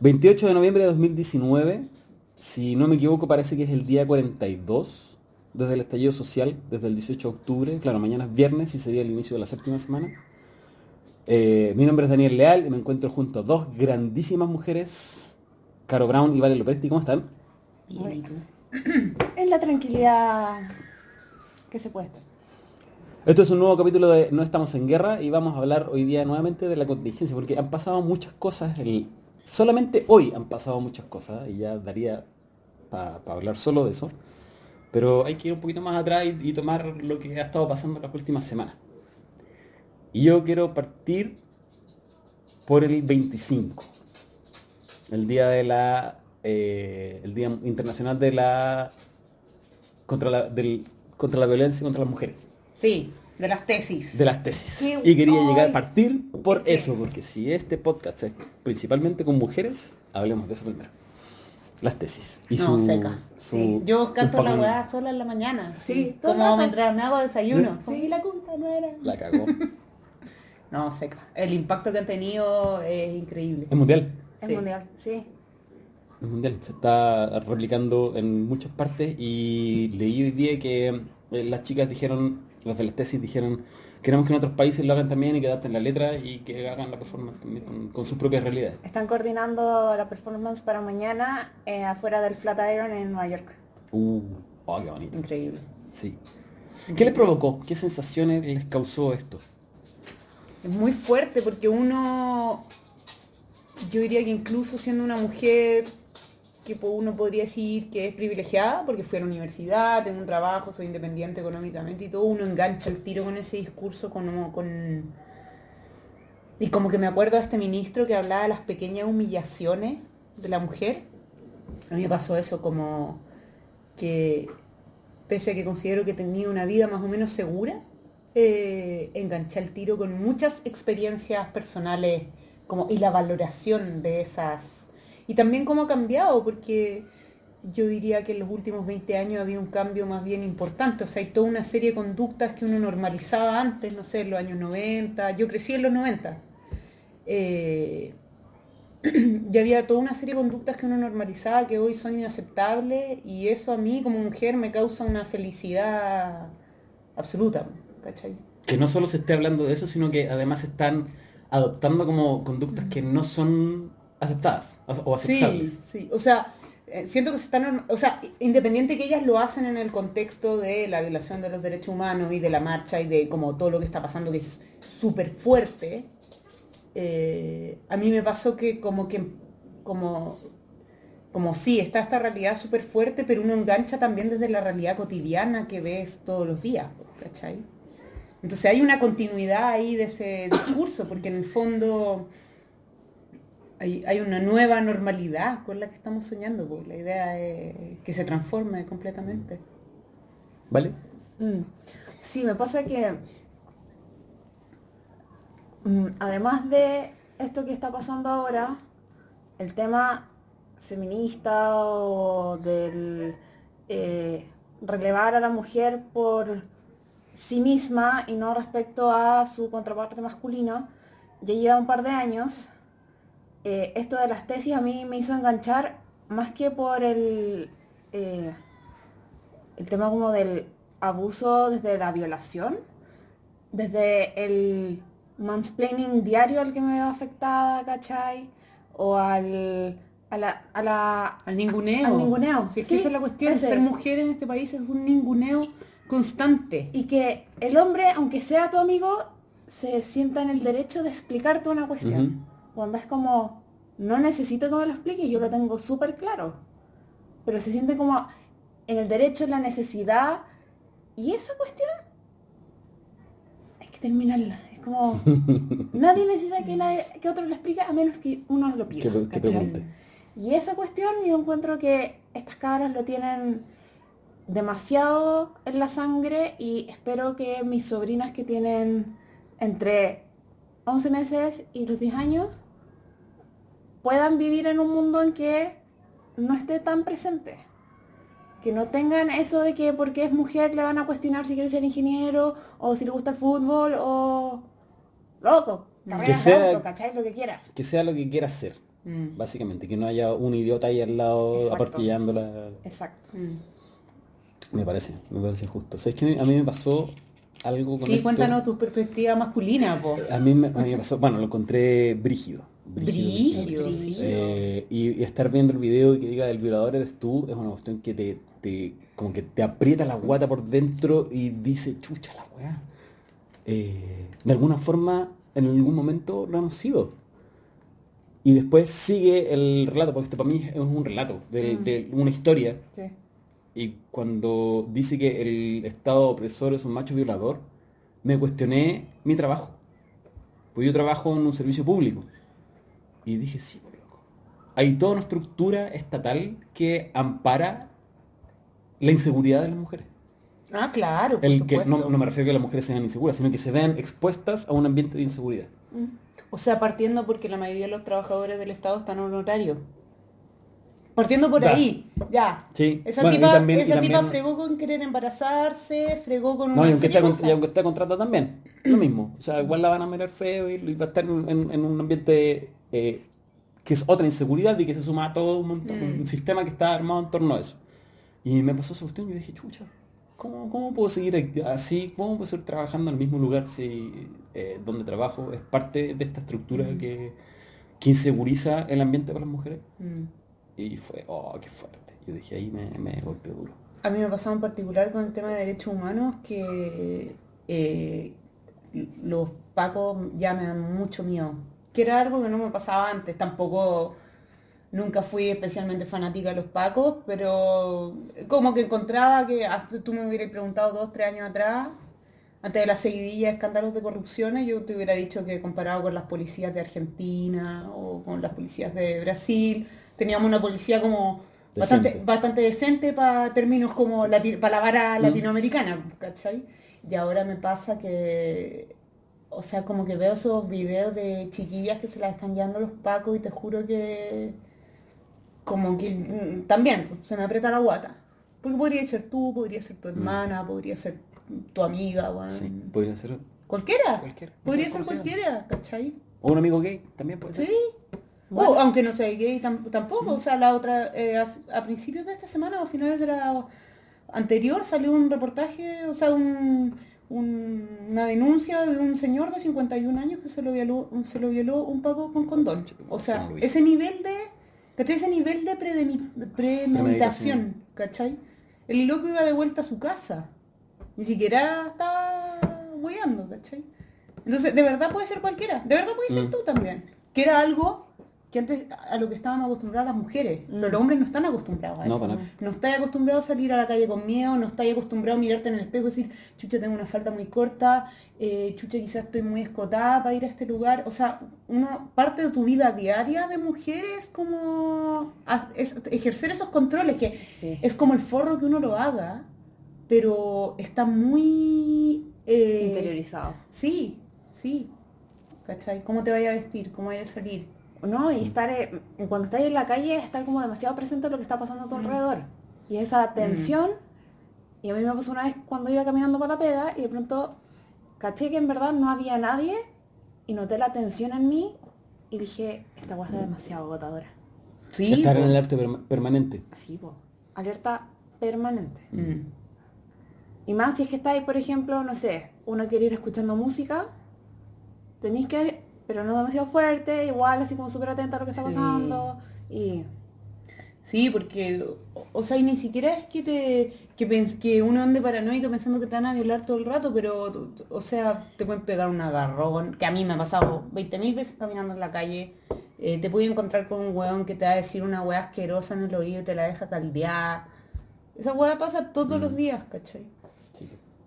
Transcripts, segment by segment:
28 de noviembre de 2019, si no me equivoco parece que es el día 42 desde el estallido social, desde el 18 de octubre, claro, mañana es viernes y sería el inicio de la séptima semana. Eh, mi nombre es Daniel Leal y me encuentro junto a dos grandísimas mujeres, Caro Brown y Vale Lopresti, ¿cómo están? Bien, ¿y tú? En la tranquilidad que se puede estar. Esto es un nuevo capítulo de No estamos en guerra y vamos a hablar hoy día nuevamente de la contingencia, porque han pasado muchas cosas, el- solamente hoy han pasado muchas cosas y ya daría para hablar solo de eso, pero hay que ir un poquito más atrás y, tomar lo que ha estado pasando las últimas semanas. Y yo quiero partir por el 25, el día de la, eh, el día internacional de la contra la, contra la violencia contra las mujeres Sí, de las tesis. de las tesis. Qué Y quería llegar a partir por eso, porque si este podcast es principalmente con mujeres, hablemos de eso primero. Las tesis. Y No, su, seca. su Sí. Yo canto la weá sola en la mañana. Sí, todo el Como mientras me hago desayuno. Sí. La culpa no era. La cagó. No, seca. El impacto que han tenido es increíble. es mundial. Es Sí. mundial, sí. Es mundial. Se está replicando en muchas partes y leí hoy día que eh, las chicas dijeron, los de las tesis dijeron, queremos que en otros países lo hagan también y que adapten la letra y que hagan la performance también con, con sus propias realidades. Están coordinando la performance para mañana eh, afuera del Flatiron en Nueva York. Uh, oh, qué bonito. Increíble. Sí. ¿Qué les provocó? ¿Qué sensaciones les causó esto? Es muy fuerte porque uno, yo diría que incluso siendo una mujer que uno podría decir que es privilegiada porque fui a la universidad, tengo un trabajo, soy independiente económicamente y todo, uno engancha el tiro con ese discurso, con, con... Y como que me acuerdo de este ministro que hablaba de las pequeñas humillaciones de la mujer. A mí me pasó eso como que pese a que considero que tenía una vida más o menos segura, eh, enganché el tiro con muchas experiencias personales como, y la valoración de esas. Y también cómo ha cambiado, porque yo diría que en los últimos 20 años había un cambio más bien importante. O sea, hay toda una serie de conductas que uno normalizaba antes, no sé, en los años 90. Yo crecí en los 90. Eh, y había toda una serie de conductas que uno normalizaba que hoy son inaceptables y eso a mí como mujer me causa una felicidad absoluta, ¿cachai? Que no solo se esté hablando de eso, sino que además están adoptando como conductas que no son aceptadas o aceptables. Sí, sí, o sea, eh, siento que se están, o sea, independiente que ellas lo hacen en el contexto de la violación de los derechos humanos y de la marcha y de como todo lo que está pasando que es súper fuerte, eh, a mí me pasó que como que, como, como sí, está esta realidad súper fuerte, pero uno engancha también desde la realidad cotidiana que ves todos los días, ¿cachai? Entonces hay una continuidad ahí de ese discurso, porque en el fondo hay, hay una nueva normalidad con la que estamos soñando, pues la idea es que se transforme completamente. ¿Vale? Mm. Sí, me pasa que mm, además de esto que está pasando ahora, el tema feminista o del eh, relevar a la mujer por sí misma y no respecto a su contraparte masculina, ya lleva un par de años. Eh, esto de las tesis a mí me hizo enganchar más que por el, eh, el tema como del abuso desde la violación, desde el mansplaining diario al que me veo afectada, ¿cachai? O al, a la, a la Al ninguneo. Al ninguneo, Sí, es sí, que esa es la cuestión. ese. Ser mujer en este país es un ninguneo constante. Y que el hombre, aunque sea tu amigo, se sienta en el derecho de explicarte una cuestión. Cuando es como, no necesito que me lo explique, yo lo tengo súper claro. Pero se siente como en el derecho, en la necesidad. Y esa cuestión hay que terminarla. Es como, nadie necesita que, nadie- que otro lo explique a menos que uno lo pida. Y esa cuestión yo encuentro que estas cabras lo tienen demasiado en la sangre y espero que mis sobrinas que tienen entre 11 meses y los 10 años puedan vivir en un mundo en que no esté tan presente. Que no tengan eso de que porque es mujer le van a cuestionar si quiere ser ingeniero o si le gusta el fútbol o loco. Que carreras de sea- auto, ¿cachai? Lo que quiera. Que sea lo que quiera hacer. Mm. básicamente, que no haya un idiota ahí al lado Exacto. aportillándola. Exacto. Mm. Me parece, me parece justo. O sea, es que a mí me pasó algo con Sí, esto. cuéntanos tu perspectiva masculina, po. A mí, me, a mí me pasó, bueno, lo encontré brígido. Sí. Eh, y, y estar viendo el video y que diga el violador eres tú es una cuestión que te, te- como que te aprieta la guata por dentro y dice, chucha la weá. Eh, de alguna forma, en algún momento lo hemos sido. Y después sigue el relato, porque esto para mí es un relato, de, Mm. de una historia. Sí. Y cuando dice que el Estado opresor es un macho violador, me cuestioné mi trabajo. Pues yo trabajo en un servicio público. Y dije, sí, pues, loco. Hay toda una estructura estatal que ampara la inseguridad de las mujeres. Ah, claro, por El que, no, no me refiero a que las mujeres sean inseguras, sino que se vean expuestas a un ambiente de inseguridad. O sea, partiendo porque la mayoría de los trabajadores del Estado están honorarios. Partiendo por Da. ahí, ya. Sí. Esa Bueno, tipa, también- esa tipa también- fregó con querer embarazarse, fregó con No, una y aunque, cosas. y aunque esté contratada también, lo mismo. O sea, igual la van a mirar feo y, y va a estar en, en- en un ambiente eh, que es otra inseguridad y que se suma a todo un, montón- Mm. un sistema que está armado en torno a eso. Y me pasó esa cuestión y yo dije, chucha, ¿cómo, cómo puedo seguir así? ¿Cómo puedo seguir trabajando en el mismo lugar si eh, donde trabajo es parte de esta estructura Mm. que, que inseguriza el ambiente para las mujeres? Mm. Y fue, oh, qué fuerte. Yo dije, ahí me, me golpeó duro. A mí me pasaba en particular con el tema de derechos humanos que eh, los pacos ya me dan mucho miedo. Que era algo que no me pasaba antes, tampoco nunca fui especialmente fanática de los pacos, pero como que encontraba que hasta tú me hubieras preguntado dos, tres años atrás, antes de la seguidilla de escándalos de corrupciones, yo te hubiera dicho que comparado con las policías de Argentina o con las policías de Brasil, teníamos una policía como bastante, Decente. bastante decente para términos como para la vara Mm. latinoamericana, ¿cachai? Y ahora me pasa que, o sea, como que veo esos videos de chiquillas que se las están llevando los pacos y te juro que, como que mm, también se me aprieta la guata. Porque podría ser tú, podría ser tu hermana, podría ser tu amiga, weón. Sí, podría ser. Cualquiera. Cualquiera. Podría ser cualquiera, ¿cachai? O un amigo gay, también puede ser. Sí. O, aunque no sea gay tam- tampoco. O sea, la otra, eh, a, a principios de esta semana o a finales de la anterior salió un reportaje, o sea, un- un- una denuncia de un señor de 51 años que se lo violó, se lo violó un pago con condón. O sea, ese nivel de, ¿cachai? Ese nivel de premeditación, ¿cachai? El loco iba de vuelta a su casa. Ni siquiera estaba hueando, ¿cachai? Entonces, de verdad puede ser cualquiera. De verdad puede ser Mm. tú también. Que era algo que antes a lo que estaban acostumbradas las mujeres. Pero los hombres no están acostumbrados a No, eso. para. No estás acostumbrado a salir a la calle con miedo, no estás acostumbrado a mirarte en el espejo y decir, chucha, tengo una falda muy corta, eh, chucha, quizás estoy muy escotada para ir a este lugar. O sea, uno, parte de tu vida diaria de mujer es como es ejercer esos controles, que Sí. es como el forro que uno lo haga, pero está muy... eh, Interiorizado. Sí, sí. ¿Cachai? ¿Cómo te vaya a vestir? ¿Cómo vaya a salir? No, y estar, eh, cuando estás en la calle, estar como demasiado presente en lo que está pasando a tu Mm. alrededor. Y esa tensión, y a mí me pasó una vez cuando iba caminando para la pega y de pronto caché que en verdad no había nadie y noté la tensión en mí y dije, esta guay está demasiado agotadora. Sí. Estar po. en perma- permanente. Sí, po. Alerta permanente. Mm. Y más si es que estáis, por ejemplo, no sé, uno quiere ir escuchando música, tenéis que, pero no demasiado fuerte, igual así como súper atenta a lo que está Sí. pasando. Y Sí, porque, o, o sea, y ni siquiera es que te que, pens- que uno ande paranoico pensando que te van a violar todo el rato, pero, o sea, te pueden pegar un agarrón, que a mí me ha pasado 20.000 veces caminando en la calle, eh, te puedes encontrar con un weón que te va a decir una weá asquerosa en el oído y te la deja caldear. Esa weá pasa todos los días, ¿cachai?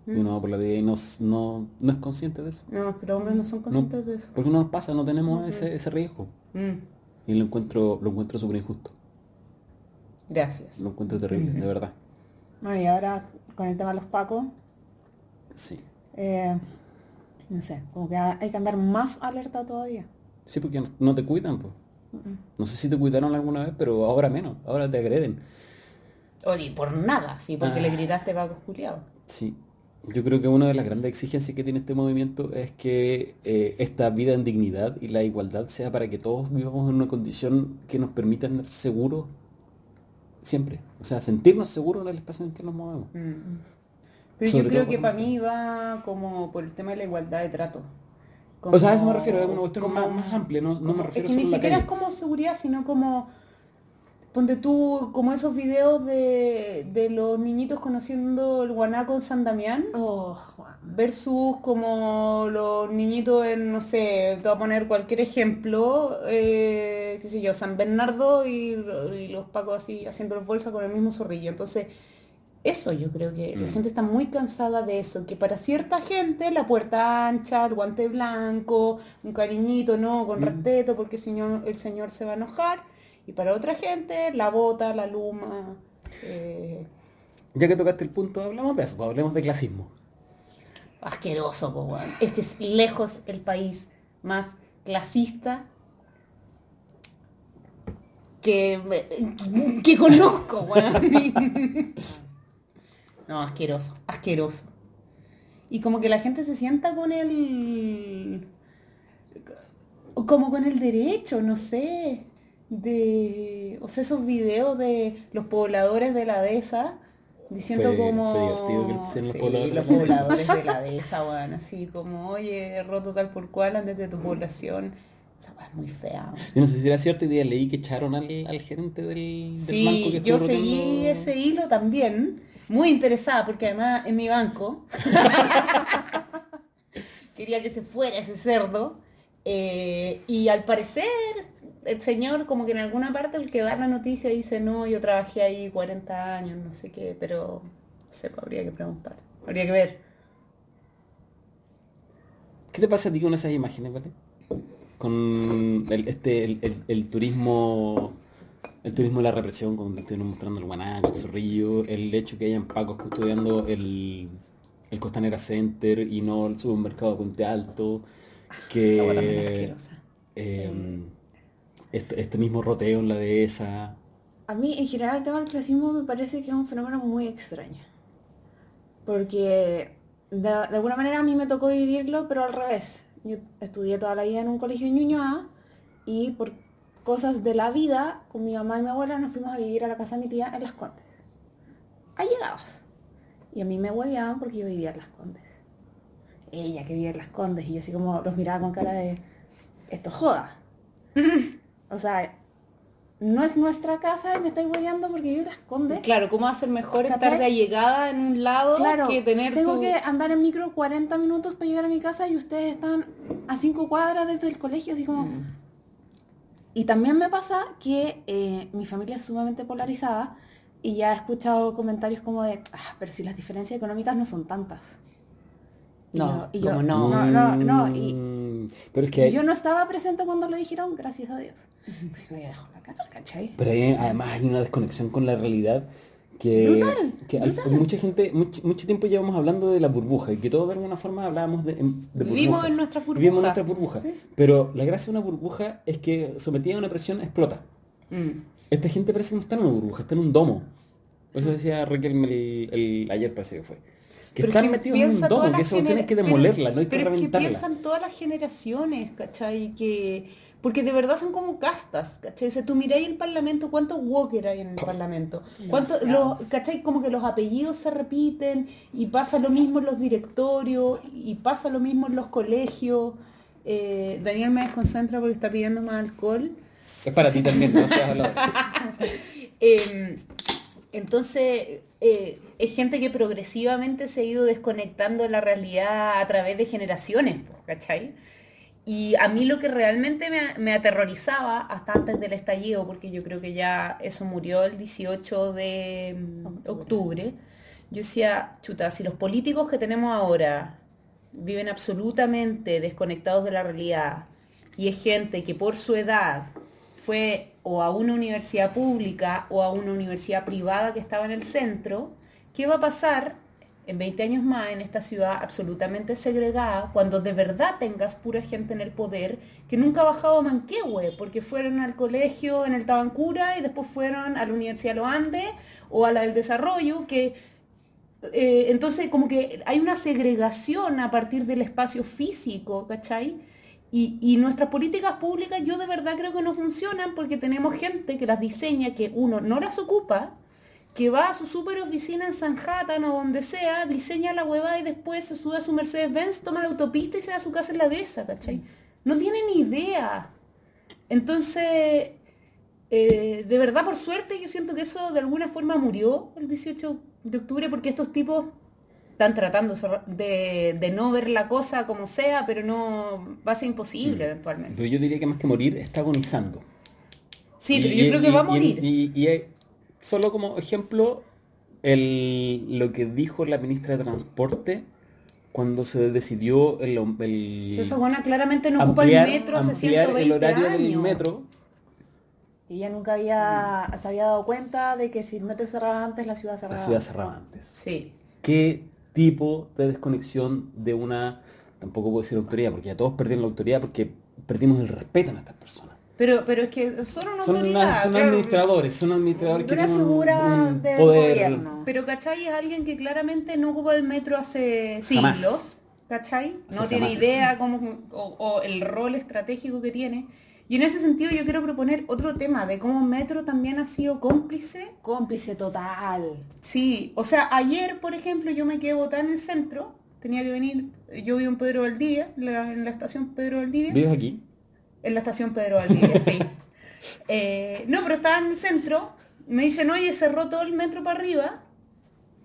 Sí. Y uno va por la vida y no, no, no es consciente de eso. No, pero hombres no son conscientes de eso. Porque no nos pasa, no tenemos ese, ese riesgo. Mm, Y lo encuentro, lo encuentro súper injusto. gracias. Lo encuentro terrible, de verdad. Bueno, y ahora con el tema de los pacos, Sí. eh, no sé, como que hay que andar más alerta todavía. Sí, porque no, no te cuidan, pues. No sé si te cuidaron alguna vez, pero ahora menos. Ahora te agreden. Oye, por nada, sí, porque Ah. le gritaste Paco Juliado. Sí. Yo creo que una de las grandes exigencias que tiene este movimiento es que eh, esta vida en dignidad y la igualdad sea para que todos vivamos en una condición que nos permita estar seguros siempre. O sea, sentirnos seguros en el espacio en que nos movemos. Mm. Pero Sobre yo creo que para mí va como por el tema de la igualdad de trato. O sea, a eso me refiero, es una cuestión como- más, más amplia, no, no me refiero es que ni siquiera es como seguridad, sino como ponte tú como esos videos de, de los niñitos conociendo el guanaco en San Damián Oh, versus como los niñitos en, no sé, te voy a poner cualquier ejemplo, eh, qué sé yo, San Bernardo y, y los pacos así haciendo bolsa con el mismo zorrillo. Entonces, eso yo creo que la Mm. gente está muy cansada de eso, que para cierta gente la puerta ancha, el guante blanco, un cariñito, ¿no? Con Mm. respeto porque el señor, el señor se va a enojar. Y para otra gente, la bota, la luma. eh, Ya que tocaste el punto, hablemos de eso, pues, hablemos de clasismo. asqueroso, po, weón. Este es lejos el país más clasista que, que conozco, weón. No, asqueroso, asqueroso. Y como que la gente se sienta con el... como con el derecho, no sé, de... O sea, esos videos de los pobladores de la dehesa diciendo Fue- como... fue Sí, pobladores. los pobladores de la dehesa, weón, así como, oye, he roto tal por cual antes de tu población. Esa es muy fea. Yo no sé si era cierto, hoy día leí que echaron al, al gerente del, del banco Sí, que yo seguí rodeando- ese hilo también, muy interesada, porque además en mi banco quería que se fuera ese cerdo. eh, y al parecer, el señor, como que en alguna parte el que da la noticia dice, no, yo trabajé ahí 40 años, no sé qué, pero no sé, habría que preguntar, habría que ver. ¿Qué te pasa a ti con esas imágenes, vale? Con el, este, el, el- el turismo, el turismo de la represión, cuando te estuvieron mostrando el guanaco, el zorrillo, el hecho que hayan pacos custodiando el, el Costanera Center y no el supermercado Puente Alto, que Esa también es asquerosa. eh, este, este mismo roteo en la dehesa. A mí en general el tema del clasismo me parece que es un fenómeno muy extraño. Porque de, alguna manera a mí me tocó vivirlo, pero al revés. Yo estudié toda la vida en un colegio en Ñuñoa y por cosas de la vida, con mi mamá y mi abuela nos fuimos a vivir a la casa de mi tía en Las Condes. Ahí llegabas. Y a mí me hueveaban porque yo vivía en Las Condes. Ella que vivía en Las Condes y yo así como los miraba con cara de, esto joda. O sea, no es nuestra casa y me estáis hueveando porque yo en Las Condes. Claro, ¿cómo ser mejor estar de allegada en un lado Claro, que tener tengo tu- que andar en micro 40 minutos para llegar a mi casa y ustedes están a 5 cuadras desde el colegio, así como... Mm. Y también me pasa que eh, mi familia es sumamente polarizada y ya he escuchado comentarios como de, ah, pero si las diferencias económicas no son tantas. Y No, yo- y yo, no. no, no, no, y- pero es que yo no estaba presente cuando lo dijeron, gracias a Dios. Pues me había dejado la cara, ¿cachai? Pero ahí, además hay una desconexión con la realidad que, Brutal, que al- brutal. mucha gente, mucho, mucho tiempo llevamos hablando de la burbuja y que todos de alguna forma hablábamos de, en- de Vivimos en nuestra burbuja. Vivimos en nuestra burbuja. Sí. Pero la gracia de una burbuja es que sometida a una presión explota. Mm. Esta gente parece que no está en una burbuja, está en un domo. Eso decía Raquel el, el- ayer parece que fue. Que Pero es están que metidos en un domo, que eso tienes que pero- demolerla, no hay que pero es que piensan todas las generaciones, ¿cachai? Que... Porque de verdad son como castas, ¿cachai? O sea, tú miráis el Parlamento, ¿cuántos Walker hay en el Parlamento? ¿Cuántos, los, ¿Cachai? Como que los apellidos se repiten y pasa lo mismo en los directorios y pasa lo mismo en los colegios. Eh, Daniel me desconcentra porque está pidiendo más alcohol. Es para ti también, no seas. Eh, entonces, eh, es gente que progresivamente se ha ido desconectando de la realidad a través de generaciones, ¿cachai? Y a mí lo que realmente me, me aterrorizaba hasta antes del estallido, porque yo creo que ya eso murió el 18 de mm, Octubre. octubre, yo decía, chuta, si los políticos que tenemos ahora viven absolutamente desconectados de la realidad y es gente que por su edad fue o a una universidad pública o a una universidad privada que estaba en el centro, ¿qué va a pasar en 20 años más en esta ciudad absolutamente segregada cuando de verdad tengas pura gente en el poder que nunca ha bajado a Manquehue porque fueron al colegio en el Tabancura y después fueron a la Universidad de los Andes o a la del Desarrollo que eh, entonces como que hay una segregación a partir del espacio físico, ¿cachai? Y, y nuestras políticas públicas yo de verdad creo que no funcionan porque tenemos gente que las diseña, que uno no las ocupa, que va a su super oficina en Sanhattan o donde sea, diseña la hueva y después se sube a su Mercedes-Benz, toma la autopista y se va a su casa en la dehesa, ¿cachai? No tiene ni idea. Entonces, eh, de verdad, por suerte, yo siento que eso de alguna forma murió el 18 de octubre porque estos tipos están tratando de, de no ver la cosa como sea, pero no va a ser imposible Mm. eventualmente. Pero yo diría que más que morir, está agonizando. Sí, pero yo y- creo que y- va a morir. Y, solo como ejemplo, el, lo que dijo la ministra de Transporte cuando se decidió el, el esa buena claramente no ocupa el metro hace ampliar 120 el horario años. del metro. Y ella nunca había, se había dado cuenta de que si el metro cerraba antes, la ciudad cerraba. La ciudad cerraba antes. Sí. ¿Qué tipo de desconexión de una, tampoco puedo decir autoridad, porque ya todos perdieron la autoridad porque perdimos el respeto en estas personas? Pero, pero es que son una Son, autoridad. una- son claro. administradores, son administradores que Una tienen un- figura un del poder gobierno. Pero ¿cachai? Es alguien que claramente no ocupa el metro hace Jamás. siglos. ¿Cachai? No tiene jamás. idea cómo, o, o el rol estratégico que tiene. Y en ese sentido yo quiero proponer otro tema de cómo Metro también ha sido cómplice. Cómplice total. Sí, o sea, ayer, por ejemplo, yo me quedé botada en el centro. Tenía que venir, yo vivo en Pedro Valdivia, la- en la estación Pedro Valdivia. ¿Vives aquí? En la estación Pedro Valdivia, sí. Eh, no, pero estaba en el centro. Me dicen, oye, cerró todo el metro para arriba.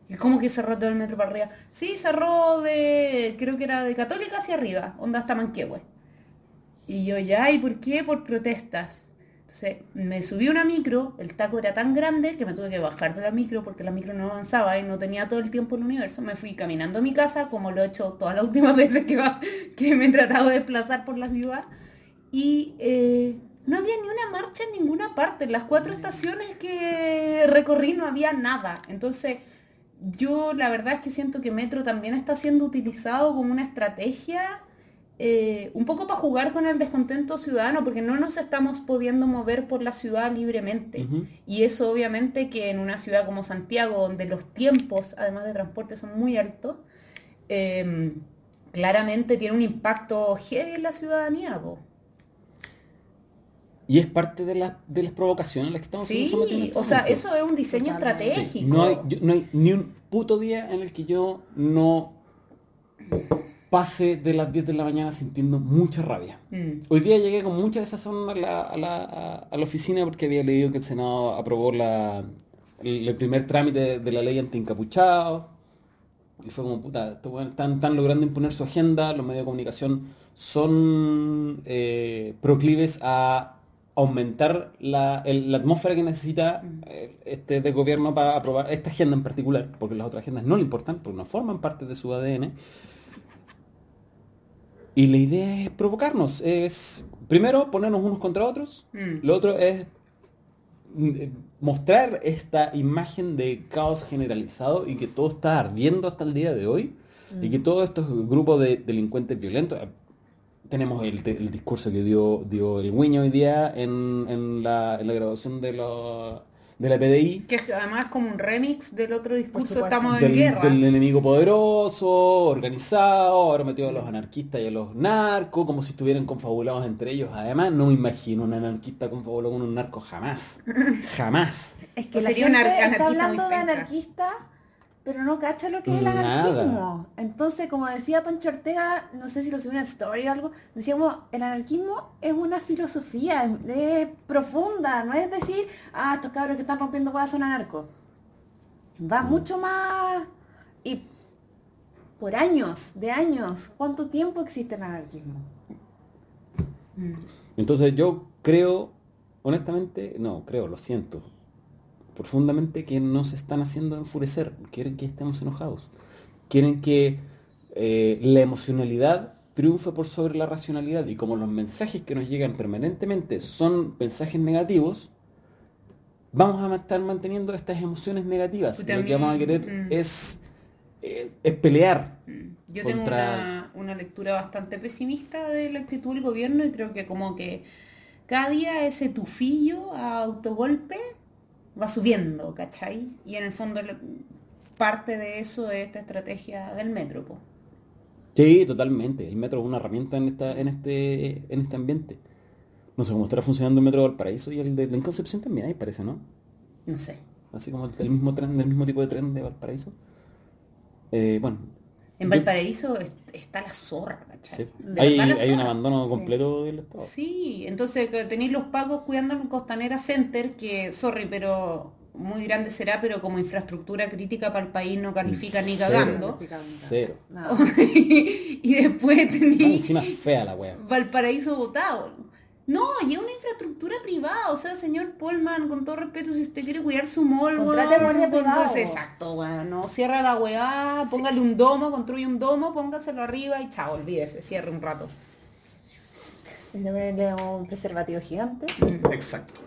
¿Y cómo que cerró todo el metro para arriba? Sí, cerró de, creo que era de Católica hacia arriba, onda hasta Manquehue. Y yo, ya, ¿y por qué? Por protestas. Entonces, me subí una micro, el taco era tan grande que me tuve que bajar de la micro porque la micro no avanzaba y no tenía todo el tiempo el universo. Me fui caminando a mi casa, como lo he hecho todas las últimas veces que, va- que me he tratado de desplazar por la ciudad. Y eh, no había ni una marcha en ninguna parte. En las cuatro estaciones que recorrí no había nada. Entonces, yo la verdad es que siento que Metro también está siendo utilizado como una estrategia eh, un poco para jugar con el descontento ciudadano, porque no nos estamos pudiendo mover por la ciudad libremente. Y eso obviamente que en una ciudad como Santiago, donde los tiempos, además de transporte, son muy altos, eh, claramente tiene un impacto heavy en la ciudadanía. po. Y es parte de, la- de las provocaciones a las que estamos siendo Sí, sometidos este o sea, eso es un diseño Totalmente. Sí, estratégico. No hay, yo- no hay ni un puto día en el que yo no pase de las 10 de la mañana sintiendo mucha rabia. Mm. Hoy día llegué con mucha desazón a la, a la- a- la oficina porque había leído que el Senado aprobó la, el, el primer trámite de la ley anti-encapuchados. Y fue como, puta, están, están logrando imponer su agenda, los medios de comunicación son eh, proclives a aumentar la, el- la atmósfera que necesita eh, este de gobierno para aprobar esta agenda en particular, porque las otras agendas no le importan, porque no forman parte de su ADN. Y la idea es provocarnos, es primero ponernos unos contra otros, Mm. lo otro es mm, eh, mostrar esta imagen de caos generalizado y que todo está ardiendo hasta el día de hoy y que todos estos grupos de delincuentes violentos tenemos el, el discurso que dio, dio el Guiño hoy día en, en la, en la graduación de la, de la PDI Que es además como un remix del otro discurso, estamos en del, guerra. del enemigo poderoso, organizado, ahora metido a los anarquistas y a los narcos, como si estuvieran confabulados entre ellos. Además, no me imagino un anarquista confabulado con un narco jamás. Jamás. Es que O la sería un gente está hablando muy de anarquista, pero no cacha lo que es el Nada. anarquismo. Entonces, como decía Pancho Ortega, no sé si lo subió en una story o algo, decíamos, el anarquismo es una filosofía, es, es profunda, no es decir, ah, estos cabros que están rompiendo huevas son anarcos. Va mucho más y por años, de años, ¿cuánto tiempo existe el anarquismo? Mm. Entonces yo creo, honestamente, no, creo, lo siento, profundamente que nos están haciendo enfurecer, quieren que estemos enojados, quieren que eh, la emocionalidad triunfe por sobre la racionalidad y como los mensajes que nos llegan permanentemente son mensajes negativos, vamos a estar manteniendo estas emociones negativas. Lo que vamos a querer mm. es, es, es pelear. Mm. Yo tengo contra- una, una lectura bastante pesimista de la actitud del gobierno y creo que como que cada día ese tufillo a autogolpe va subiendo, ¿cachai? Y en el fondo parte de eso es esta estrategia del metro. po. Sí, totalmente. El metro es una herramienta en esta, en este, en este ambiente. No sé cómo estará funcionando el metro de Valparaíso y el de en Concepción también hay, parece, ¿no? No sé. Así como el, el mismo tren, el mismo tipo de tren de Valparaíso. Eh, bueno. En Valparaíso es- está la zorra, ¿cachai? sí. Hay, un abandono Sí. completo del Estado. Sí, entonces tenéis los pagos cuidando en Costanera Center, que, sorry, pero muy grande será, pero como infraestructura crítica para el país no califica ni Cero. cagando. Cero. Y después tenéis encima fea la wea. Valparaíso votado. No, y es una infraestructura privada, o sea, señor Polman, con todo respeto, si usted quiere cuidar su mall, Contrate weón, guardia entonces, Exacto, weón, no, cierra la weá, póngale un domo, construye un domo, póngaselo arriba y chao, olvídese, cierre un rato. De ponerle un preservativo gigante. Exacto.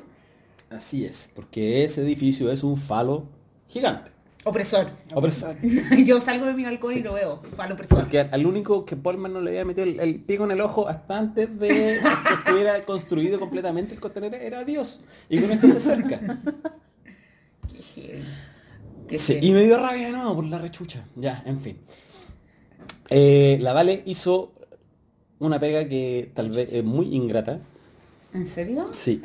Así es, porque ese edificio es un falo gigante. Opresor. Opresor. Yo salgo de mi balcón y lo veo, al opresor. Porque al único que Polman no le había metido el, el pico en el ojo hasta antes de que estuviera construido completamente el costanero era Dios. Y con esto se acerca. Qué. Qué Sí, y me dio rabia de nuevo por la rechucha. Ya, en fin. Eh, la Vale hizo una pega que tal vez es muy ingrata. ¿En serio? Sí.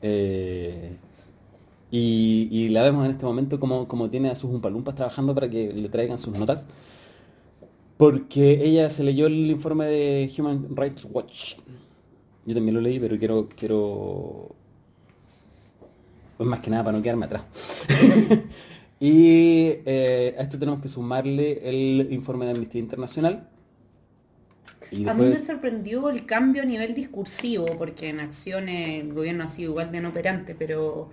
Eh, y, la vemos en este momento como, como tiene a sus umpalumpas trabajando para que le traigan sus notas. Porque ella se leyó el informe de Human Rights Watch. Yo también lo leí, pero quiero, quiero pues más que nada para no quedarme atrás. y eh, a esto tenemos que sumarle el informe de Amnistía Internacional. Y A mí me sorprendió el cambio a nivel discursivo, porque en acciones el gobierno ha sido igual de inoperante, pero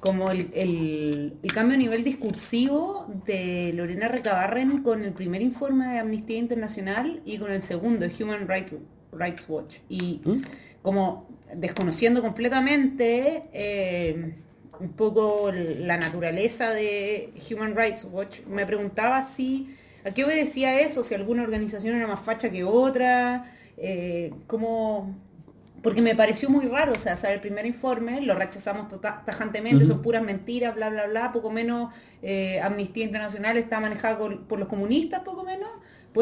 como el, el- el cambio a nivel discursivo de Lorena Recabarren con el primer informe de Amnistía Internacional y con el segundo, Human Rights, Rights Watch. Y ¿Mm? como desconociendo completamente eh, un poco la naturaleza de Human Rights Watch, me preguntaba si a qué obedecía eso, si alguna organización era más facha que otra, eh, cómo- porque me pareció muy raro, o sea, sale el primer informe, lo rechazamos tota- tajantemente, son puras mentiras, bla, bla, bla, poco menos eh, Amnistía Internacional está manejada por, por los comunistas, poco menos.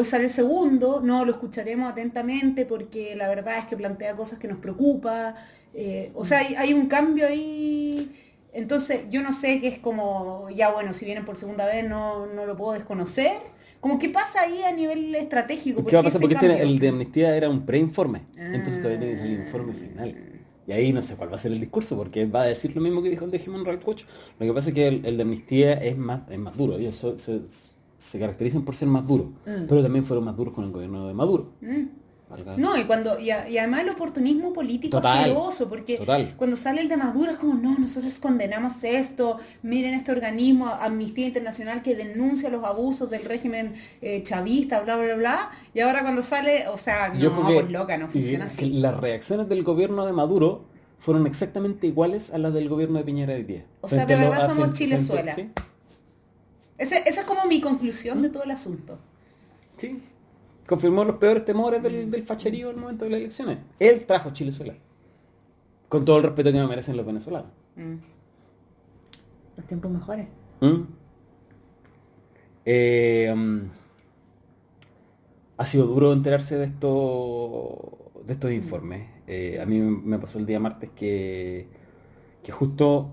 Sale el segundo, no lo escucharemos atentamente porque la verdad es que plantea cosas que nos preocupa. eh, o sea, hay, hay un cambio ahí. Entonces, yo no sé qué es como, ya bueno, si vienen por segunda vez no, no lo puedo desconocer. Como qué pasa ahí a nivel estratégico. ¿Qué va a pasar? Porque este, el de amnistía era un preinforme. Entonces todavía tiene que salir el Ah. informe final. Y ahí no sé cuál va a ser el discurso, porque va a decir lo mismo que dijo el de Rights Watch. Lo que pasa es que el, el de amnistía es más, es más duro. Ellos so- se, se caracterizan por ser más duros. Mm. Pero también fueron más duros con el gobierno de Maduro. Mm. Valga- No, y cuando y, a- y además el oportunismo político Total. asqueroso, porque Total. cuando sale el de Maduro es como, no, nosotros condenamos esto, miren este organismo, Amnistía Internacional que denuncia los abusos del régimen eh, chavista, bla, bla, bla, y ahora cuando sale, o sea, Yo no, que- pues loca, no funciona y así. las reacciones del gobierno de Maduro fueron exactamente iguales a las del gobierno de Piñera hoy día. O sea, de verdad somos frente- Chilezuela. frente- Ese- esa es como mi conclusión ¿Mm? de todo el asunto. Sí. Confirmó los peores temores del, del facherío en el momento de las elecciones. Él trajo Chilezuela. Con todo el respeto que me merecen los venezolanos. Mm. Los tiempos mejores. ¿Mm? Eh, mm, ha sido duro enterarse de esto de estos informes. Eh, a mí me pasó el día martes que, que justo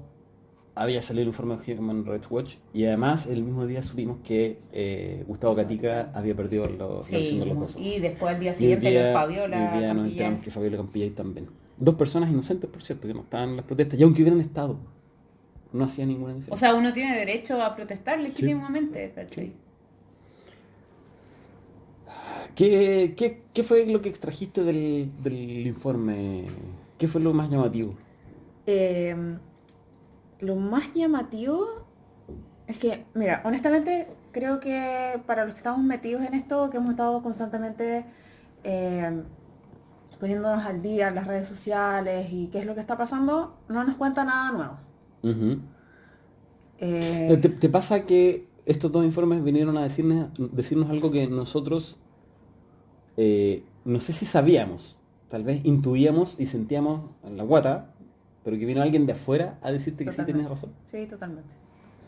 había salido el informe de Human Rights Watch y además el mismo día supimos que eh, Gustavo Gatica había perdido los, la Sí, elección de los dos. y después al día siguiente día- que Fabiola hoy día nos enteramos que Fabiola Campillay también. Dos personas inocentes, por cierto, que no estaban en las protestas, y aunque hubieran estado, no hacía ninguna diferencia. O sea, uno tiene derecho a protestar legítimamente, ¿cachai? ¿Qué, qué, qué fue lo que extrajiste del, del informe? ¿Qué fue lo más llamativo? Eh, lo más llamativo es que, mira, honestamente creo que para los que estamos metidos en esto, que hemos estado constantemente eh, poniéndonos al día en las redes sociales y qué es lo que está pasando, no nos cuenta nada nuevo. Eh, ¿Te, te pasa que estos dos informes vinieron a decirnos, decirnos algo que nosotros, eh, no sé si sabíamos, tal vez intuíamos y sentíamos en la guata, pero que vino alguien de afuera a decirte que sí tenías razón? sí, totalmente.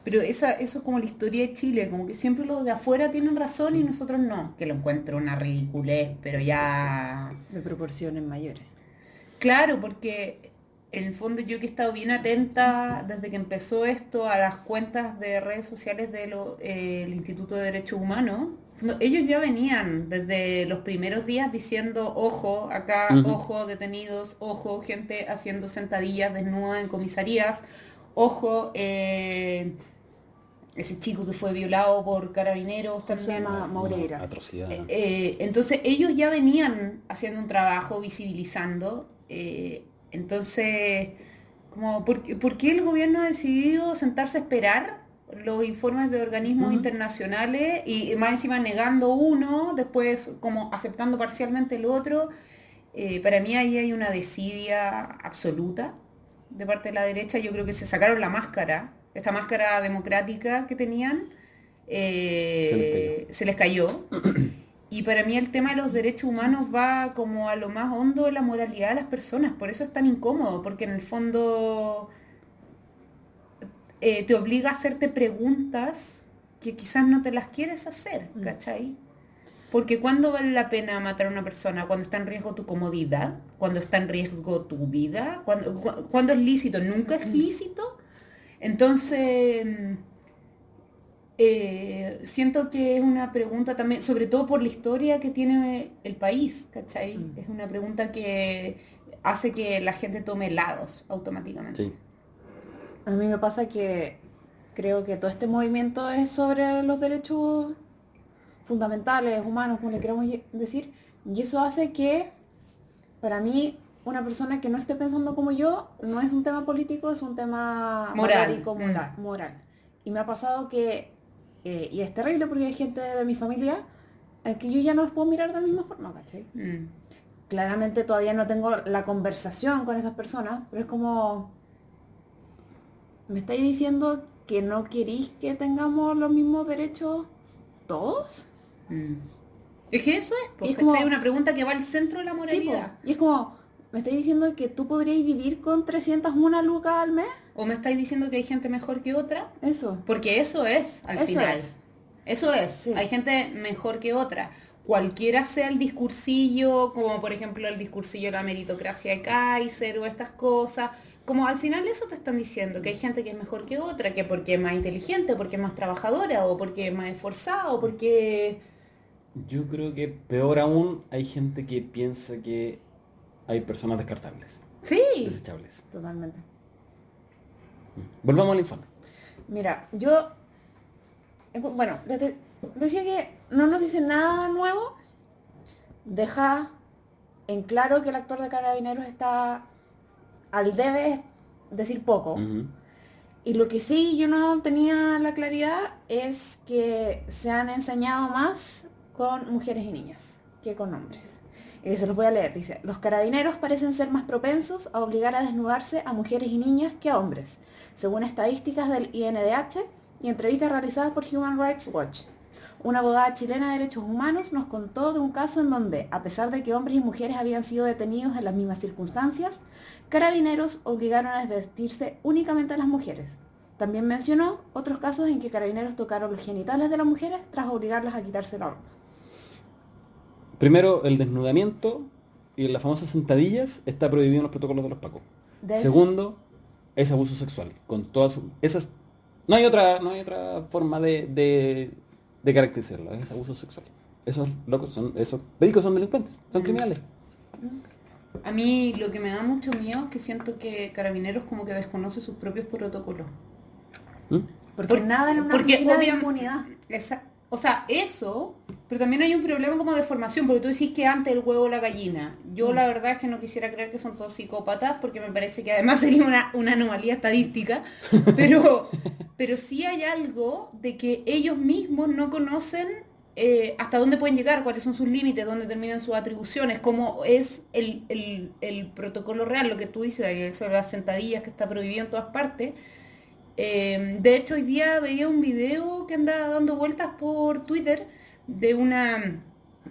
Pero esa, eso es como la historia de Chile, como que siempre los de afuera tienen razón y nosotros no. Que lo encuentro una ridiculez, pero ya... De proporciones mayores. Claro, porque en el fondo yo que he estado bien atenta desde que empezó esto a las cuentas de redes sociales del Instituto de Derechos Humanos, ellos ya venían desde los primeros días diciendo, ojo, acá, ojo, detenidos, ojo, gente haciendo sentadillas desnudas en comisarías, ojo, eh, ese chico que fue violado por carabineros también. Se llama Moreira. Atrocidad. Eh, eh, entonces ellos ya venían haciendo un trabajo visibilizando. Entonces, como, ¿por, qué el gobierno ha decidido sentarse a esperar los informes de organismos internacionales y más encima negando uno, después como aceptando parcialmente el otro? para mí ahí hay una desidia absoluta de parte de la derecha. Yo creo que se sacaron la máscara esta máscara democrática que tenían, eh, se, les cayó. Y para mí el tema de los derechos humanos va como a lo más hondo de la moralidad de las personas, por eso es tan incómodo, porque en el fondo eh, te obliga a hacerte preguntas que quizás no te las quieres hacer, mm. ¿cachai? Porque ¿cuándo vale la pena matar a una persona? ¿Cuando está en riesgo tu comodidad? ¿Cuando está en riesgo tu vida? ¿Cuándo, ¿cuándo es lícito? ¿Nunca es mm. lícito? Entonces, eh, siento que es una pregunta también, sobre todo por la historia que tiene el país, ¿cachai? Mm. Es una pregunta que hace que la gente tome lados automáticamente. A mí me pasa que creo que todo este movimiento es sobre los derechos fundamentales, humanos, como le queramos decir, y eso hace que para mí una persona que no esté pensando como yo, no es un tema político, es un tema moral. Mm. moral, Y me ha pasado que, eh, y es terrible porque hay gente de mi familia en que yo ya no los puedo mirar de la misma forma, ¿cachai? Mm. Claramente todavía no tengo la conversación con esas personas, pero es como, ¿me estáis diciendo que no queréis que tengamos los mismos derechos todos? Mm. Es que eso es, porque es como, una pregunta que va al centro de la moralidad. y es como, ¿Me estáis diciendo que tú podrías vivir con 301 lucas al mes? ¿O me estáis diciendo que hay gente mejor que otra? Eso. Porque eso es, al final. Eso es. Hay gente mejor que otra. Cualquiera sea el discursillo, como por ejemplo el discursillo de la meritocracia de Kaiser o estas cosas, como al final eso te están diciendo, que hay gente que es mejor que otra, que porque es más inteligente, porque es más trabajadora, o porque es más esforzada, o porque... Yo creo que peor aún hay gente que piensa que hay personas descartables. Sí. Desechables. Totalmente. Volvamos al informe. Mira, yo, eh, bueno, decía que no nos dice nada nuevo. Deja en claro que el actor de Carabineros está al debe decir poco. Y lo que sí yo no tenía la claridad es que se han enseñado más con mujeres y niñas que con hombres. Y se los voy a leer. Dice, los carabineros parecen ser más propensos a obligar a desnudarse a mujeres y niñas que a hombres, según estadísticas del INDH y entrevistas realizadas por Human Rights Watch. Una abogada chilena de derechos humanos nos contó de un caso en donde, a pesar de que hombres y mujeres habían sido detenidos en las mismas circunstancias, carabineros obligaron a desvestirse únicamente a las mujeres. También mencionó otros casos en que carabineros tocaron los genitales de las mujeres tras obligarlas a quitarse la ropa. Primero, el desnudamiento y las famosas sentadillas está prohibido en los protocolos de los PACO. Segundo, es abuso sexual. Con todas esas. No hay otra, no hay otra forma de, de, caracterizarlo, es abuso sexual. Esos locos son, esos médicos son delincuentes, son mm. criminales. A mí lo que me da mucho miedo es que siento que Carabineros como que desconoce sus propios protocolos. ¿Mm? Porque, nada en una porque de impunidad. O sea, eso, pero también hay un problema como de formación, porque tú decís que antes el huevo la gallina. Yo mm. la verdad es que no quisiera creer que son todos psicópatas, porque me parece que además sería una, una anomalía estadística, pero, pero sí hay algo de que ellos mismos no conocen eh, hasta dónde pueden llegar, cuáles son sus límites, dónde terminan sus atribuciones, cómo es el, el protocolo real, lo que tú dices, de las sentadillas que está prohibido en todas partes Em, de hecho, hoy día veía un video que anda dando vueltas por Twitter de una